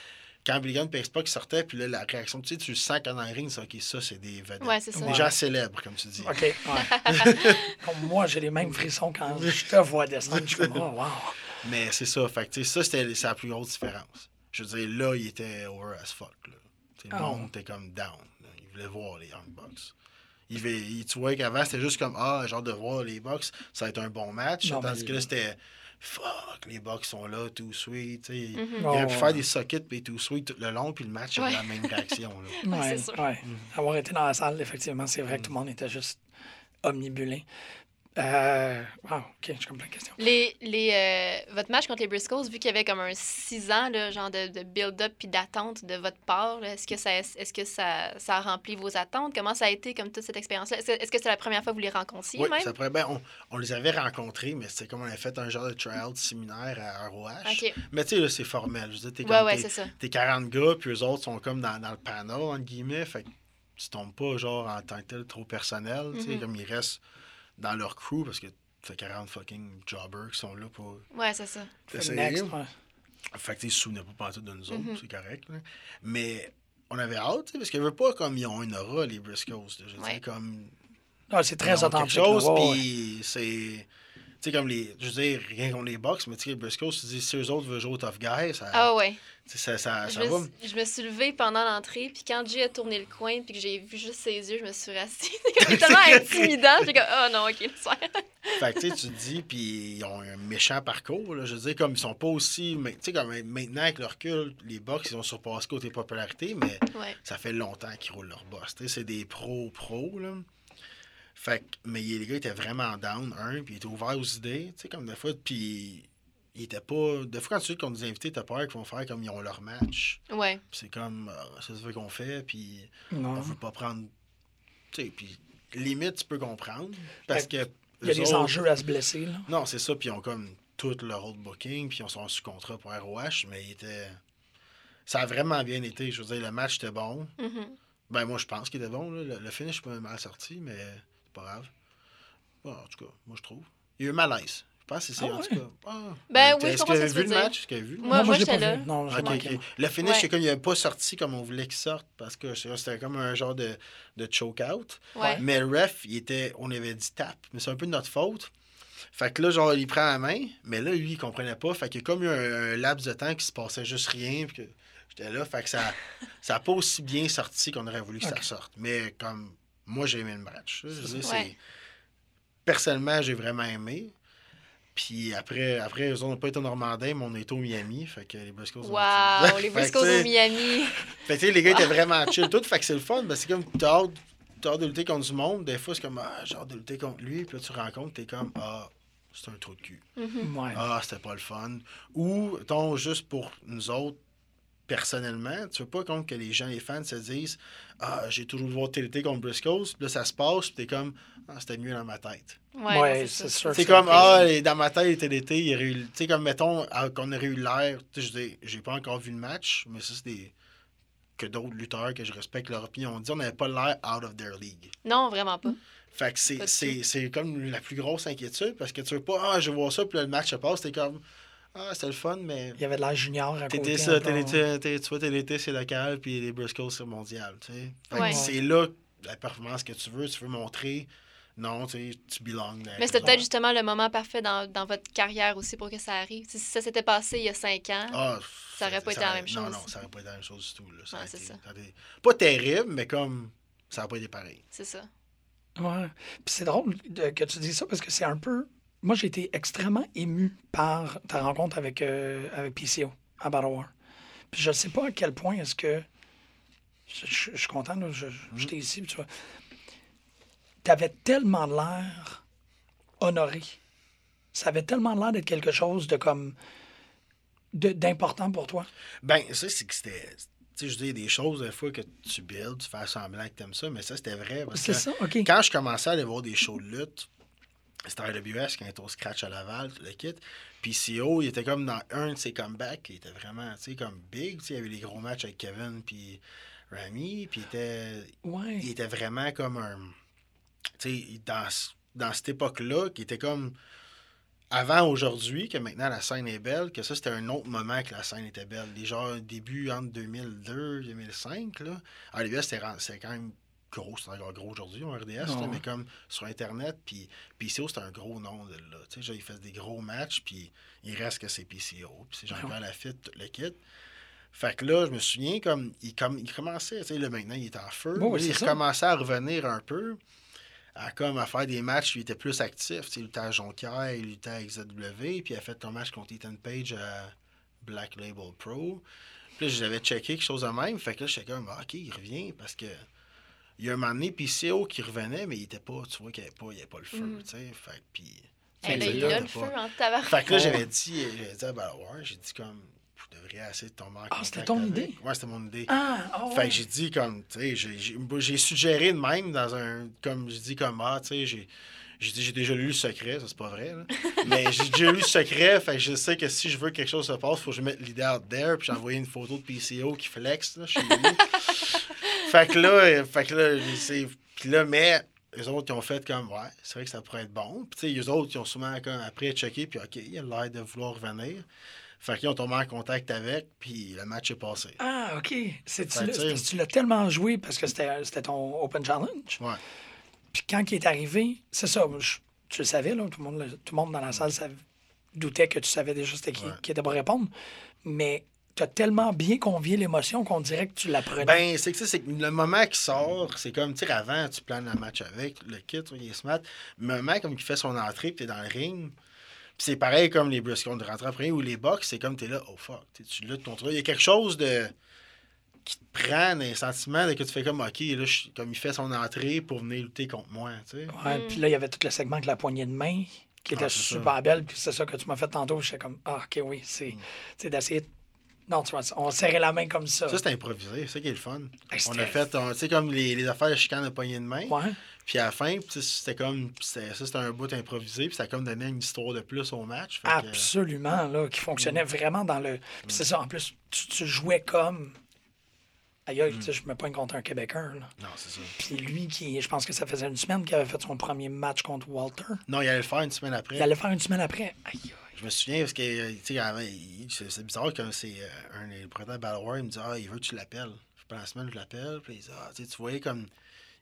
quand Billy Gunn puis X-Pac sortaient, puis là, la réaction, tu sais, tu le sens dans le ring, c'est OK, ça, c'est des vedettes. Ouais, c'est ça. Des Ouais. gens célèbres, comme tu dis. OK. ouais. Comme moi, j'ai les mêmes frissons quand je te vois descendre. Je suis comme, oh, wow. Mais c'est ça. Fait que, tu sais, ça, c'était c'est la plus grosse différence. Je veux dire, là, il était over as fuck. Là. Le Ah. monde était comme down. là. Il voulait voir les Young Bucks. Il, veut- il- tu vois qu'avant, c'était juste comme Ah, genre de voir les Bucks, ça va être un bon match. Non, tandis mais- que là, c'était Fuck, les Bucks sont là, too sweet. sais. Mhm. Il aurait pu Oh, faire des sockets et tout sweet tout le long, puis le match avait Ouais. la même réaction. là. Ouais, c'est sûr. ouais. Avoir été dans la salle, effectivement, c'est vrai que tout le monde était juste omnibulé. Euh, wow, OK, j'ai comme plein de questions. Les, les, euh, votre match contre les Briscoes, vu qu'il y avait comme un six ans, là, genre de, de build-up puis d'attente de votre part, est-ce que, ça, est-ce que ça, ça a rempli vos attentes? Comment ça a été comme toute cette expérience-là? Est-ce, que- est-ce que c'est la première fois que vous les rencontriez Oui, même? ça pourrait- ben, on, on les avait rencontrés, mais c'était comme on avait fait un genre de tryout séminaire à ROH. OK. Mais tu sais, là, c'est formel. Je veux dire, t'es Ouais, comme ouais, t'es- c'est ça. t'es 40 gars, puis eux autres sont comme dans, dans le panel, entre guillemets. Fait que tu tombes pas, genre, en tant que tel, trop personnel. Tu sais, Mhm. comme ils restent dans leur crew parce que c'est 40 fucking jobbers qui sont là pour Ouais, c'est ça. essayer. Next, ouais. Fait que, ils se souvenaient pas partout de nous autres, Mhm. c'est correct. là. Mais on avait hâte, tu sais, parce qu'ils veulent pas comme ils ont une aura, les Briscoes. Je veux Ouais. dire, comme. Ah, c'est très authentique. quelque chose, là, ouais, ouais. puis c'est. Tu sais, comme les. Je veux dire, rien contre les box, mais tu sais, les Briscoes, tu dis, si eux autres veulent jouer au tough guy, ça, Ah ouais. ça, ça, Je ça me, va. suis- je me suis levée pendant l'entrée, puis quand Jay a tourné le coin, puis que j'ai vu juste ses yeux, je me suis rassise. C'est tellement intimidant. J'étais comme, oh non, ok, le soir. Fait que tu sais, tu te dis, puis ils ont un méchant parcours. Là. Je veux dire, comme ils sont pas aussi. Tu sais, comme maintenant, avec leur recul, les box, ils ont surpassé côté popularité, mais Ouais. ça fait longtemps qu'ils roulent leur boss. Tu sais, c'est des pros-pros, là. Fait que, mais les gars étaient vraiment down, un, puis ils étaient ouverts aux idées, tu sais, comme des fois, puis ils étaient pas... Des fois, quand tu sais qu'on nous invités, t'as peur qu'ils vont faire comme ils ont leur match. Ouais. Puis c'est comme, euh, ça se veut qu'on fait, puis on veut pas prendre... Tu sais, puis limite, tu peux comprendre, parce que... Il y a des autres- enjeux à se blesser. Là. non, c'est ça. Puis ils ont comme tout leur autre booking. Puis ils sont sous contrat pour ROH. Mais il était. Ça a vraiment bien été. Je veux dire, le match était bon. Mhm. Ben, moi, je pense qu'il était bon. là. Le, le finish, pas mal sorti, mais pas grave. Bon, en tout cas, moi, je trouve. Il y a eu malaise. Je pense que c'est Ah en ouais? tout cas. Ah. Ben oui, je Est-ce que ce vous avez vu le dire. match? Est-ce que vous avez vu? Moi, non, moi, j'étais là. vu. Non, j'ai Ok, manqué. ok. Le finish, Ouais. c'est comme il n'avait pas sorti comme on voulait qu'il sorte parce que c'était comme un genre de, de choke-out. Ouais. Mais le ref, il était, on avait dit tap, mais c'est un peu de notre faute. Fait que là, genre, il prend la main, mais là, lui, il comprenait pas. Fait qu'il y a comme eu un, un laps de temps qui se passait juste rien. Puis que j'étais là. Fait que ça ça a pas aussi bien sorti qu'on aurait voulu que ça sorte. Mais comme, moi, j'ai aimé le match. Je veux dire, c'est- Ouais. Personnellement, j'ai vraiment aimé. Puis après, après eux autres n'ont pas été au Normandin, mais on est au Miami. Fait que les Briscoes ont Wow, les Fait que, Briscoes au Miami. fait que, tu sais, les gars étaient vraiment chill tout. Fait que c'est le fun. Ben, c'est comme, t'as hâte, de lutter contre du monde. Des fois, c'est comme, ah, j'ai hâte de lutter contre lui. Puis là, tu rencontres, t'es comme, ah, c'est un trou de cul. Mhm. Ouais. Ah, c'était pas le fun. Ou, ton juste pour nous autres, personnellement, tu veux pas compte que les gens, les fans se disent, ah, j'ai toujours voir TLT contre Briscoes. Puis là, ça se passe. Puis t'es comme, ah, c'était mieux dans ma tête. Ouais, c'est sûr. C'est comme, ah, dans ma tête, TLT, il y aurait eu. Tu sais, comme, mettons, ah, qu'on aurait eu l'air. Tu sais, j'ai pas encore vu le match, mais ça, c'est des. Que d'autres lutteurs que je respecte leur opinion ont dit, on n'avait pas l'air out of their league. Non, vraiment pas. Fait que c'est, comme la plus grosse inquiétude parce que tu veux pas, ah, je vois ça, puis là, le match se passe, t'es comme, ah, c'était le fun, mais. Il y avait de l'air junior à côté. T'étais ça, tu vois, TLT, c'est local, puis les Briscoes, c'est mondial, tu sais. Fait que Ouais. c'est là la performance que tu veux, tu veux montrer. Non, tu sais, tu belongs. dans Mais c'était peut-être justement le moment parfait dans, dans votre carrière aussi pour que ça arrive. Si ça s'était passé il y a cinq ans, Ah, Ça aurait pas été la même Non, chose. non, ça aurait pas été la même chose du tout. Là. Ça Ouais, été- été Pas terrible, mais comme ça n'a pas été pareil. c'est ça. Ouais. Puis c'est drôle de- que tu dis ça parce que c'est un peu. Moi, j'ai été extrêmement ému par ta rencontre avec, euh, avec PCO à Battle War. Puis je ne sais pas à quel point est-ce que. Je, je- je suis content, j'étais ici, puis tu vois. Tu avais tellement l'air honoré. Ça avait tellement l'air d'être quelque chose de comme. d'important pour toi. Ben, ça, c'est que c'était. Tu sais, je dis des choses, des fois, que tu builds, tu fais semblant que t'aimes ça, mais ça, c'était vrai. Parce C'est que ça, OK. quand je commençais à aller voir des shows de lutte, c'était RWS quand il était au scratch à Laval, tout le kit. Puis CO, il était comme dans un de ses comebacks, il était vraiment, tu sais, comme big. Il y avait les gros matchs avec Kevin puis Rami, puis il était, Ouais. il était vraiment comme un. Tu sais, dans, dans cette époque-là, qui était comme. Avant aujourd'hui, que maintenant la scène est belle, que ça c'était un autre moment que la scène était belle. Les genre début entre 2002 2005, là. Ren- c'était quand même gros, c'est encore gros aujourd'hui, en RDS, là, mais comme sur Internet, puis PCO c'était un gros nom de là. Tu sais, genre, il fait des gros matchs, puis il reste que c'est PCO, puis c'est Jean-Pierre Lafitte, tout le kit. Fait que là, je me souviens, comme il, comme, il commençait, tu sais, là, maintenant, il est en feu. Bon, oui, Là, il c'est ça. recommençait à revenir un peu, à, comme, à faire des matchs, il était plus actif. Tu sais, il luttait à Jonquière, il luttait à XW, puis il a fait un match contre Ethan Page à Black Label Pro. Puis là, j'avais checké quelque chose de même, fait que là, j'étais comme, ah, OK, il revient, parce que il y a un moment donné, PCO qui revenait, mais il était pas, tu vois qu'il n'y avait, pas- il y avait pas le feu, Mhm. tu sais. Fait que, puis... Hey, là, il là, a le pas- feu en tabac. fait que là, j'avais dit, j'avais dit, à j'ai dit comme, je devrais essayer de tomber en Ah, contact c'était ton avec. idée? Ouais, c'était mon idée. Ah, oh, Fait que j'ai dit comme, tu sais, j'ai- j'ai j'ai suggéré de même dans un, comme je dis comme, ah, tu sais, j'ai j'ai dit, j'ai déjà lu le secret, ça c'est pas vrai, là. Mais j'ai déjà lu le secret, fait que je sais que si je veux que quelque chose se passe, faut que je mette l'idée out there, puis j'ai envoyé une photo de PCO qui flex, là, chez lui. fait que là, euh, fait que là, c'est. Puis là, mais les autres, ils ont fait comme, ouais, c'est vrai que ça pourrait être bon. Puis, tu sais, les autres, ils ont souvent, comme, après, checké, puis, OK, il a l'air de vouloir revenir. Fait qu'ils ont tombé en contact avec, puis le match est passé. Ah, OK. C'est, tu, l'as- tu tellement joué parce que c'était, c'était ton Open Challenge? Ouais. Puis quand il est arrivé, c'est ça, je- tu le savais, là, tout, le monde, tout le monde dans la salle savait- doutait que tu savais déjà c'était qui, Ouais. qui était pour répondre. Mais tu as tellement bien convié l'émotion qu'on dirait que tu l'apprenais. Ben, c'est que ça, c'est que le moment qui sort, c'est comme, tu sais, avant, tu planes le match avec, le kit, il est smart. Le moment comme il fait son entrée, puis t'es dans le ring. Puis c'est pareil comme les Briscoe de rentrer après ou les Bucks, c'est comme t'es là, oh fuck, tu sais, tu luttes contre eux. Il y a quelque chose de. qui te prend un sentiment de que tu fais comme, ok, là, je- comme il fait son entrée pour venir lutter contre moi, tu sais. Ouais, Puis là, il y avait tout le segment avec la poignée de main qui était Ah, c'est super ça. belle. Puis c'est ça que tu m'as fait tantôt. J'étais comme, ah, OK, oui, c'est Mm. c'est d'essayer. de- Non, tu vois, on serrait la main comme ça. Ça, c'est improvisé, c'est ça qui est le fun. Ah, On a fait, tu sais, comme les, les affaires de chicane de poignée de main. Ouais. Puis à la fin, c'était comme, ça, c'était un bout improvisé, puis ça a comme donné une histoire de plus au match. Que- Absolument, là, qui fonctionnait vraiment dans le. Puis c'est ça, en plus, tu, tu jouais comme. Aïe, tu sais, je me pointe contre un Québécois, là. Non, c'est ça. Puis lui, qui, je pense que ça faisait une semaine qu'il avait fait son premier match contre Walter. Non, il allait le faire une semaine après. Il allait faire une semaine après. Aïe, aïe. Je me souviens parce que, euh, tu sais, avant, il- c'est c'est bizarre quand c'est euh, un des de Battle War, il me dit Ah, il veut que tu l'appelles. Pendant la semaine, je l'appelle. Puis il dit Ah, tu sais, tu voyais comme.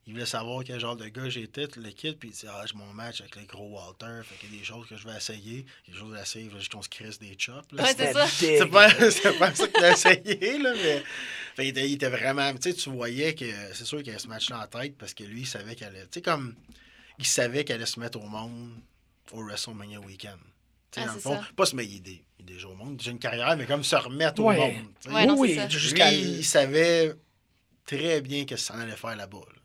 Il voulait savoir quel genre de gars j'étais, tout le kit. Puis il dit Ah, j'ai mon match avec le gros Walter. Fait qu'il y a des choses que je vais essayer. Des choses à essayer. Juste qu'on se crisse des chops. là. Ouais, C'était- c'est ça. C'est pas, c'est pas ça qu'il a essayé, là, mais. Fait, il, était, il était vraiment. Tu sais, tu voyais que c'est sûr qu'il avait ce match-là en tête parce que lui, il savait qu'elle allait. Tu sais, comme. Il savait qu'elle allait se mettre au monde au WrestleMania Weekend. Ah, dans le c'est fond, ça. pas se est déjà au monde. J'ai une carrière, mais comme se remettre Ouais. au monde. Ouais, non, oui, c'est ça. Lui, jusqu'à. il savait très bien qu'est-ce qu'il s'en allait faire là-bas. là.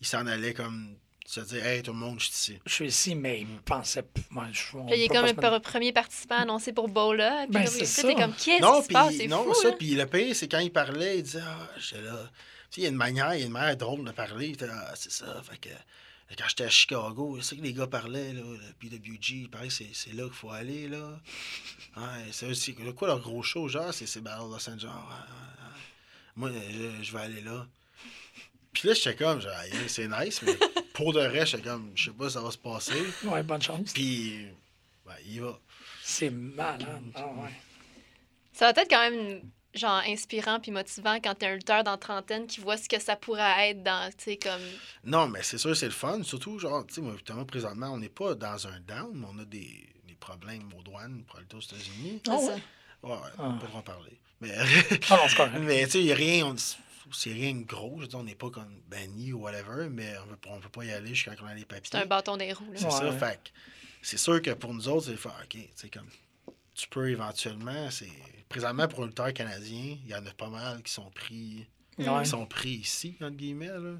Il s'en allait comme se dire Hey, tout le monde, je suis ici. Je suis ici, mais il pensait. Moi, je, on Là, il est comme le premier participant annoncé pour Bola. Puis Ben, là, c'est ça. t'es comme, qu'est-ce Non, qui se passe? non, fou, ça, puis le pire, c'est quand il parlait, il disait Ah, j'étais là. Tu sais, il y a une manière, il y a une manière drôle de parler. Ah, c'est ça. Fait que quand j'étais à Chicago, c'est ça que les gars parlaient, là, le PWG, pareil, c'est, c'est là qu'il faut aller, là. Ouais, c'est, c'est quoi leur gros show, genre, c'est, c'est Battle Los Angeles. Ouais, ouais. Moi, je, je vais aller là. Puis là, j'étais comme, genre, c'est nice, mais pour de vrai, j'étais comme, je sais pas, ça va se passer. Ouais, bonne chance. Puis, ben, il va. C'est malade. Ah, ouais. Ça va être quand même genre inspirant puis motivant quand t'es un lutteur dans trentaine qui voit ce que ça pourrait être dans, tu sais, comme... Non, mais c'est sûr, c'est le fun. Surtout, genre, tu sais, moi, présentement, on n'est pas dans un down, mais on a des, des problèmes aux douanes pour aller aux États-Unis. c'est Ah ça. ouais? Ouais, on peut pas en parler. Mais, Ah non, c'est mais tu sais, il n'y a rien, on- c'est rien de gros. Je veux dire, on n'est pas comme banni ou whatever, mais on peut, on peut pas y aller jusqu'à quand on a les papiers. C'est un bâton des roues, là. C'est Ouais. ça, fait que c'est sûr que pour nous autres, c'est OK, tu sais, comme, tu peux éventuellement, c'est. Présentement, pour un lutteur canadien, il y en a pas mal qui sont pris Ouais. qui sont pris ici, entre guillemets. Là.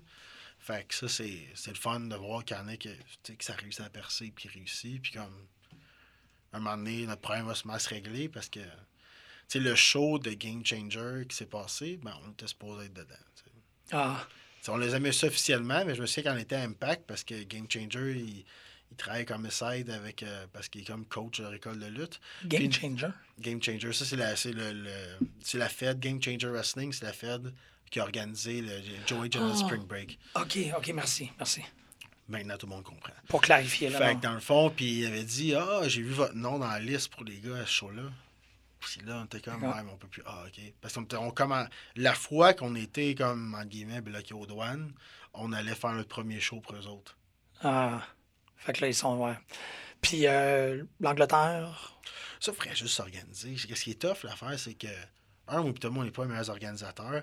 Fait que ça, c'est c'est le fun de voir qu'il y en a que, tu sais, que ça réussit à percer puis qui réussit. Puis comme, un moment donné, notre problème va se mal se régler parce que, tu sais, le show de Game Changer qui s'est passé, ben, on était supposé être dedans. Ah, on les a mis ça officiellement, mais je me souviens qu'on était à Impact parce que Game Changer, il, il travaille comme side avec, euh, parce qu'il est comme coach de leur école de lutte. game Puis- changer. Game Changer, ça, c'est la, c'est le, la Fed. Game Changer Wrestling, c'est la Fed qui a organisé le Joey Janela Ah. Spring Break. OK, OK, merci. Merci. Maintenant, tout le monde comprend. Pour clarifier, là. Fait que dans le fond, puis il avait dit Ah, j'ai vu votre nom dans la liste pour les gars à ce show-là. Puis là, on était comme, ouais, mais on peut plus. Ah, OK. Parce qu'on était- on commen- La fois qu'on était, comme, entre guillemets, bloqués aux douanes, on allait faire notre premier show pour eux autres. Ah, fait que là, ils sont, ouais. Puis euh, l'Angleterre, Ça, il faudrait juste s'organiser. Ce qui est tough, l'affaire, c'est que, un, et tout le monde n'est pas les meilleurs organisateurs.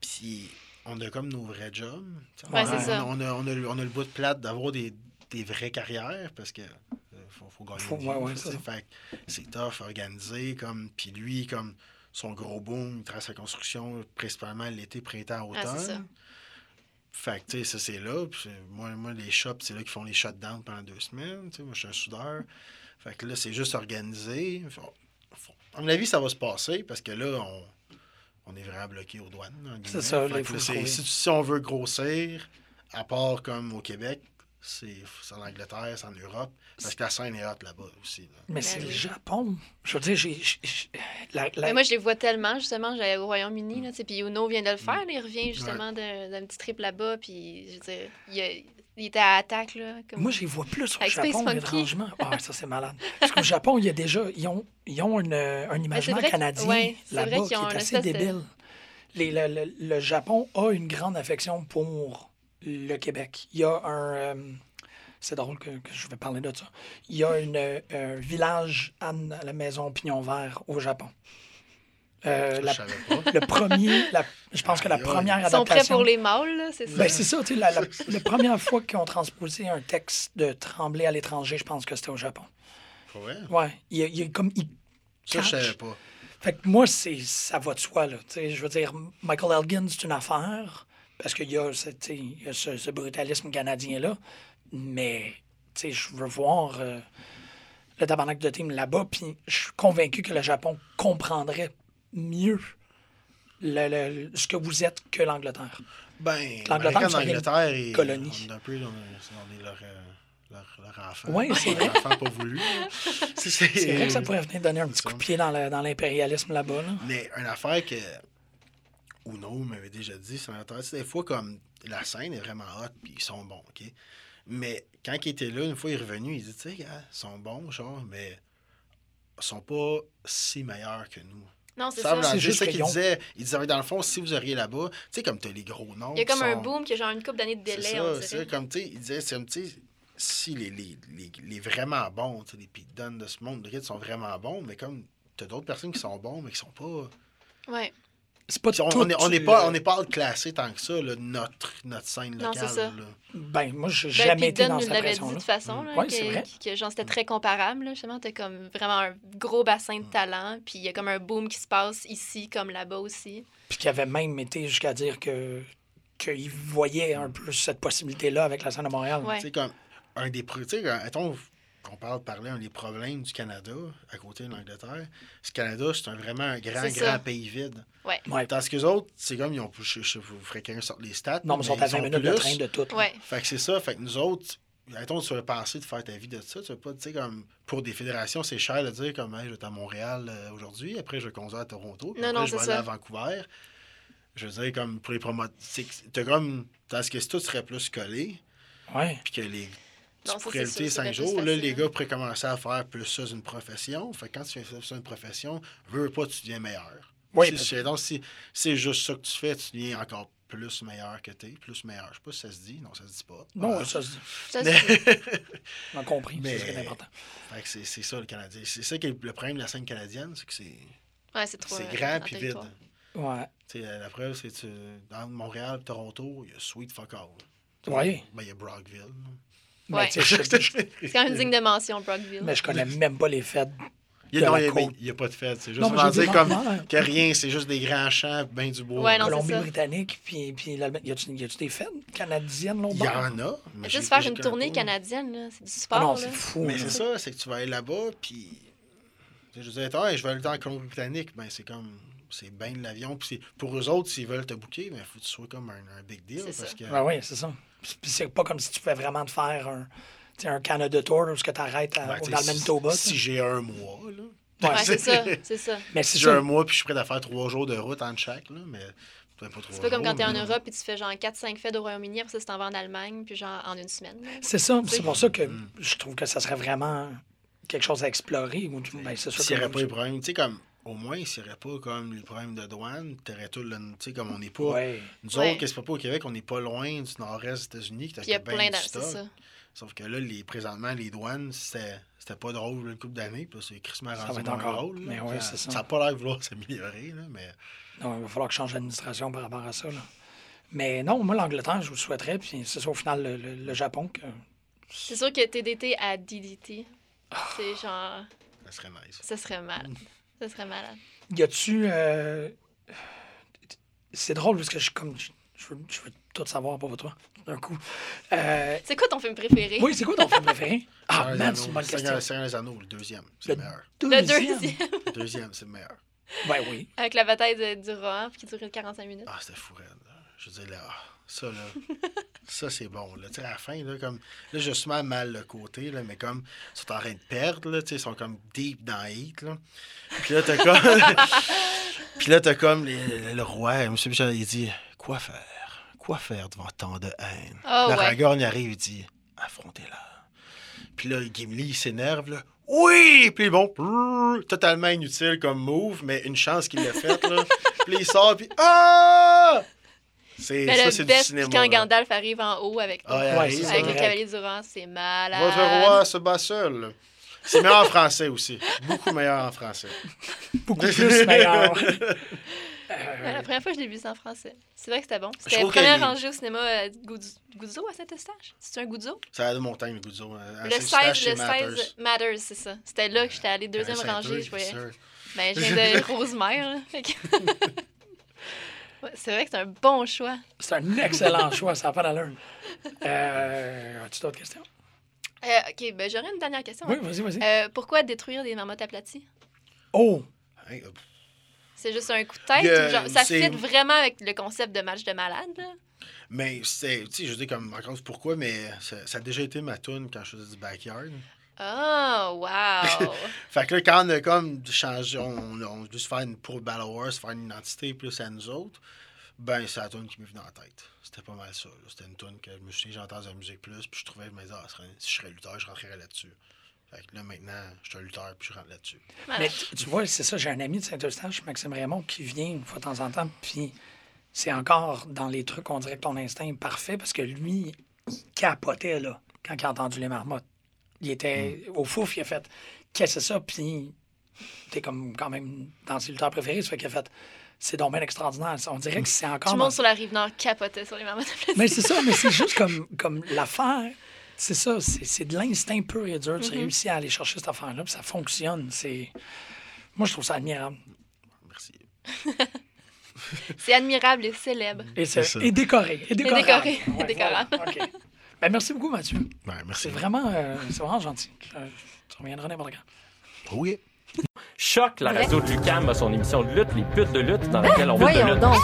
Puis, on a comme nos vrais jobs. Ouais, on, c'est a, ça. On, a, on, a, le- on a le bout de plate d'avoir des, des vraies carrières parce que euh, faut, faut gagner. Faut- une vie, ouais, ouais, tu sais. ça. Fait que c'est tough, organisé. Comme, puis lui, comme son gros boom, il trace sa construction principalement l'été, printemps, Ah, c'est ça. automne. Fait que, tu sais, ça, c'est là. Puis c'est- moi, moi, les shops, c'est là qu'ils font les shutdowns pendant deux semaines. Tu sais, moi, je suis un soudeur. Fait que là, c'est juste organisé. Faut- faut- À mon avis, ça va se passer parce que là, on, on est vraiment bloqué aux douanes. guillemets. ça, là, faut c'est- si on veut grossir, à part comme au Québec, c'est en Angleterre, c'est en Europe. Parce que la scène est haute là-bas aussi. là. Mais c'est Ben le. Japon. Je veux dire, j'ai. la- Mais moi, je les vois tellement, justement, j'allais au Royaume-Uni, là, puis Uno vient de le faire, là, il revient justement d'un d'un petit trip là-bas, puis je veux dire, il, a- il était à attaque, là. Comme... Moi, je les vois plus au Japon, étrangement. Ah, ça, c'est malade. Parce qu'au Japon, il y a déjà. Ils ont, ils ont une, euh, un imaginaire vrai que- canadien ouais, c'est vrai là-bas qui qu'ils ont est assez de- débile. Les- le, le- le Japon a une grande affection pour le Québec. Il y a un. euh, c'est drôle que, que je vais parler de ça. Il y a une, euh, un village Anne à la maison Pignon Vert au Japon. Euh, la- je savais pas. le premier, la- je pense que la première Ils sont prêts adaptation. pour les mâles, c'est ça? Ben, c'est ça, tu sais, la, la- la première fois qu'ils ont transposé un texte de Tremblay à l'étranger, je pense que c'était au Japon. Vrai? Ouais, il, il est comme. il Ça, je savais pas. Fait que moi, c'est, ça va de soi, là. Tu sais, je veux dire, Michael Elgin, c'est une affaire, parce qu'il y a, ce, tu sais, il y a ce, ce brutalisme canadien-là, mais, je veux voir euh, le tabarnak de team là-bas, puis je suis convaincu que le Japon comprendrait mieux le- le- ce que vous êtes que l'Angleterre. Ben, L'Angleterre, Angleterre, et colonie. on est un peu, on on est leur, euh, leur, leur enfant. Ouais, c'est Leur enfant pas voulu. C'est C'est vrai que ça pourrait venir donner un petit coup de pied dans l'impérialisme là-bas. Là. Mais une affaire que Uno m'avait déjà dit, c'est des fois comme la scène est vraiment hot, puis ils sont bons, OK? Mais quand il était là, une fois il est revenu, il dit, tu sais, ils sont bons, genre, mais ils sont pas si meilleurs que nous. Non, c'est Ça, ça. C'est juste ça qu'il disait. Il disait, dans le fond, si vous auriez là-bas, tu sais, comme t'as les gros noms. Il y a comme un boom qui a genre une couple d'années de délai, on ça, c'est dirait. comme, tu sais, il disait, c'est comme, tu sais, si les, les, les, les vraiment bons, tu sais, les Pete Dunne de ce monde, les Rids sont vraiment bons, mais comme, t'as d'autres personnes qui sont bons, mais qui sont pas. Ouais. C'est pas On tout, on n'est on euh, pas, on n'est pas classé tant que ça, là, notre, notre scène Non, locale. c'est ça. là. Ben, moi, j'ai Ben, jamais été dans nous cette l'avait dit de toute façon, là, Ouais, que, c'est vrai. que genre c'était très comparable. Là, justement, t'as comme vraiment un gros bassin de Mm. talent, puis il y a comme un boom qui se passe ici comme là-bas aussi. Puis qui avait même été jusqu'à dire que qu'il voyait un peu cette possibilité-là avec la scène de Montréal. Ouais. Tu sais, comme, un des, tu sais, qu'on parle de parler un des problèmes du Canada, à côté de l'Angleterre, ce Canada, c'est un, vraiment un grand, grand ça. pays vide. Ouais. Ouais. Tandis que les autres, c'est comme, ils ont, je, je, vous ferai quelqu'un sorte les stats. Non, mais ils sont à 20 minutes de train de tout. Ouais. Fait que c'est ça. Fait que nous autres, mettons, tu vas penser de faire ta vie de ça. Tu vas pas, tu sais, comme, pour des fédérations, c'est cher de dire, comme, hey, je vais à Montréal euh, aujourd'hui, après, je vais conduire à Toronto, puis Non, après, non, je vais aller à. Vancouver. Je veux dire, comme, pour les promoteurs, t'as comme, tandis que si tout serait plus collé, Ouais. puis que les. Tu Non, pourrais lutter cinq jours, là, les gars pourraient commencer à faire plus ça d'une profession. Fait que quand tu fais ça d'une profession, veux pas, tu deviens meilleur. Oui, Si- donc, si c'est juste ça que tu fais, tu deviens encore plus meilleur que t'es, plus meilleur. Je sais pas si ça se dit. Non, ça se dit pas. Non, Ah. ça, se dit. Ça, Mais- c'est- on a compris. Mais- C'est ce qui est important. Fait que c'est ça le Canadien. C'est ça qui est le problème de la scène canadienne, c'est que c'est ouais, c'est trop. c'est euh, grand puis vide. Ouais. Tu sais, la preuve, c'est que tu- dans Montréal, Toronto, il y a Sweet Fuck All. Oui. Ben, il y a Brockville. Ouais. C'est quand même digne de mention, Brockville. mais je connais même pas les fêtes. Il y a, pas de fête. C'est juste Non, dire comme non, que rien, c'est juste des grands champs, ben du bois. Ouais. Colombie-Britannique, puis, puis l'Allemagne. Y a-tu y a-tu des fêtes canadiennes, là, au Il y en a. Mais Juste faire une tournée canadienne, là, c'est du Ah sport. non, c'est fou. Mais c'est ça, c'est que tu vas aller là-bas, puis. Je disais, ah, je vais aller dans la Colombie-Britannique. Ben, c'est comme. C'est bien de l'avion. Puis pour eux autres, s'ils veulent te booker, il faut que tu sois comme un, un big deal. Parce ça. que. Ben oui, c'est ça. Puis c'est pas comme si tu pouvais vraiment te faire un, tu Canada Tour où tu arrêtes ben, tu sais, dans le Manitoba. si, tu j'ai un mois, là. Ouais, Ouais, c'est ça, c'est ça. Mais Si j'ai un mois, puis je suis prêt à faire trois jours de route entre chaque, là, mais. Pas C'est pas comme jours, quand t'es en mais- Europe et tu fais genre 4-5 fêtes au Royaume-Uni, après ça, tu t'en vas en Allemagne, puis genre en une semaine. là. C'est ça. C'est pour ça que Mm. je trouve que ça serait vraiment quelque chose à explorer. Ou, ben, S'il n'y aurait pas les problèmes, tu sais, comme. Au moins, n'y aurait pas comme les problèmes de douane, t'aurais tout le. Tu sais, comme on n'est pas. Ouais. Nous Ouais. autres, qu'est-ce que pas au Québec, on n'est pas loin du nord-est des États-Unis, il y a plein de. C'est stock. ça. Sauf que là, les, présentement, les douanes, c'était c'était pas drôle là, une couple d'années, puis c'est crissement Ça rendu va être moins encore- drôle. là. mais ouais, c'est ça. Ça n'a pas l'air de vouloir s'améliorer, là, mais Non, il va falloir que je change d'administration par rapport à ça. là. Mais non, moi, l'Angleterre, je vous souhaiterais. Puis c'est ça, au final, le, le- le Japon. Que... C'est sûr que TDT à DDT, c'est genre. ça serait nice. Ça serait malade. Ça serait malade. Y a-tu. euh, C'est drôle parce que je, comme, je, je veux, je veux tout savoir pour toi, d'un coup. Euh, C'est quoi ton film préféré? Oui, c'est quoi ton film préféré? Ah, man, c'est une bonne question. Seigneur- Seigneur des Anneaux, le deuxième, c'est le Le meilleur. Le Deuxième. deuxième. Le deuxième, c'est le meilleur. Ben oui. Avec la bataille de- du Rohan, puis qui durait 45 minutes. Ah, c'était fou, raide, là. Je veux dire, là, Ça, là. ça, c'est bon. Là. Tu sais, à la fin, là, comme. Là, justement, mal le côté, là, mais comme. Ils sont en train de perdre, là. Tu sais, ils sont comme deep dans Heat, là. Puis là, t'as comme. Puis là, t'as comme les- le roi, M. Bichon, il dit Quoi faire? Quoi faire devant tant de haine Oh, Là, ouais. Aragorn, il arrive, il dit Affrontez-la. Puis là, Gimli, il s'énerve, là. Oui! Puis bon, brrr, totalement inutile comme move, mais une chance qu'il l'a fait, là. puis il sort, puis Ah! C'est, Mais ça, le c'est du best, cinéma. quand là. Gandalf arrive en haut avec, Ah, il Ouais, arrive, c'est avec vrai. le cavalier du vent, c'est malade. Votre roi se bat seul. C'est meilleur en français aussi. Beaucoup meilleur en français. Beaucoup plus meilleur. Ouais, la première fois que je l'ai vu, c'est en français. C'est vrai que c'était bon. C'était la trouve première rangée au cinéma euh, Goudzo Goudzo à Saint-Eustache? C'est un Goudzo? Ça a de montagne, le Goudzo. À Le Saint-Eustache, 16, c'est le 16 Matters. Matters, c'est ça. C'était là que j'étais allée, deuxième rangée. Je voyais. Ben, je viens de Rosemère. là. Fait que- Ouais, c'est vrai que c'est un bon choix. C'est un excellent choix, ça n'a pas d'allure. Euh, As-tu d'autres questions? Euh, ok, ben j'aurais une dernière question. Oui, vas-y, vas-y. Euh, pourquoi détruire des marmottes aplaties? Oh! Hey, euh, C'est juste un coup de tête? Ou genre, ça fit vraiment avec le concept de match de malade? Là? Mais c'est, tu sais, je dis comme, encore pourquoi, mais ça, ça a déjà été ma tune quand je faisais du backyard. Oh, wow! Fait que là, quand on a comme changé, on, on a dû se faire une, pour Battle Wars, se faire une identité plus à nous autres, ben c'est la tune qui m'est venue en tête. C'était pas mal ça. là. C'était une tune que je me suis dit, j'entends la musique plus, puis je trouvais, je me disais, ah, si je serais lutteur, je rentrerais là-dessus. Fait que là, maintenant, je suis un lutteur, puis je rentre là-dessus. Mais tu, tu vois, c'est ça, j'ai un ami de Saint-Eustache, Maxime Raymond, qui vient une fois de temps en temps, puis c'est encore dans les trucs, on dirait que ton instinct est parfait, parce que lui, il capotait, là, quand il a entendu les marmottes. Il était au fouf, il a fait « Qu'est-ce que c'est ça? » Puis t'es comme quand même dans ses lutteurs préférés, ça fait qu'il a fait « C'est donc bien extraordinaire. » On dirait que c'est Tout encore... le dans- monde sur la rive nord capotait sur les marmottes aplaties. Mais c'est ça, mais c'est juste comme, comme l'affaire. C'est ça, c'est de l'instinct pur et dur. Tu réussis à aller chercher cette affaire-là, puis ça fonctionne. C'est... Moi, je trouve ça admirable. Merci. C'est admirable et célèbre. Et, et décoré. Et décorable. décoré, Ouais, décorable. voilà. OK. Ben, merci beaucoup, Mathieu. Ouais, merci. C'est vraiment, euh, c'est vraiment gentil. Euh, tu reviendras n'importe quand. Oui. Choc, la radio de Lucam a son émission de lutte, les putes de lutte, dans laquelle on parle de Voyons lutte. donc.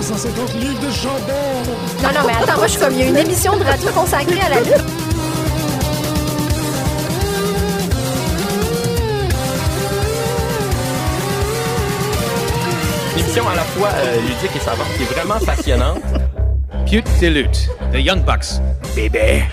150 livres de chandelle! Non, non, mais attends, moi, je suis comme, il y a une émission de radio consacrée à la lutte. Une émission à la fois euh, ludique et savante qui est vraiment passionnante. Pute de lutte. The Young Bucks. Bébé.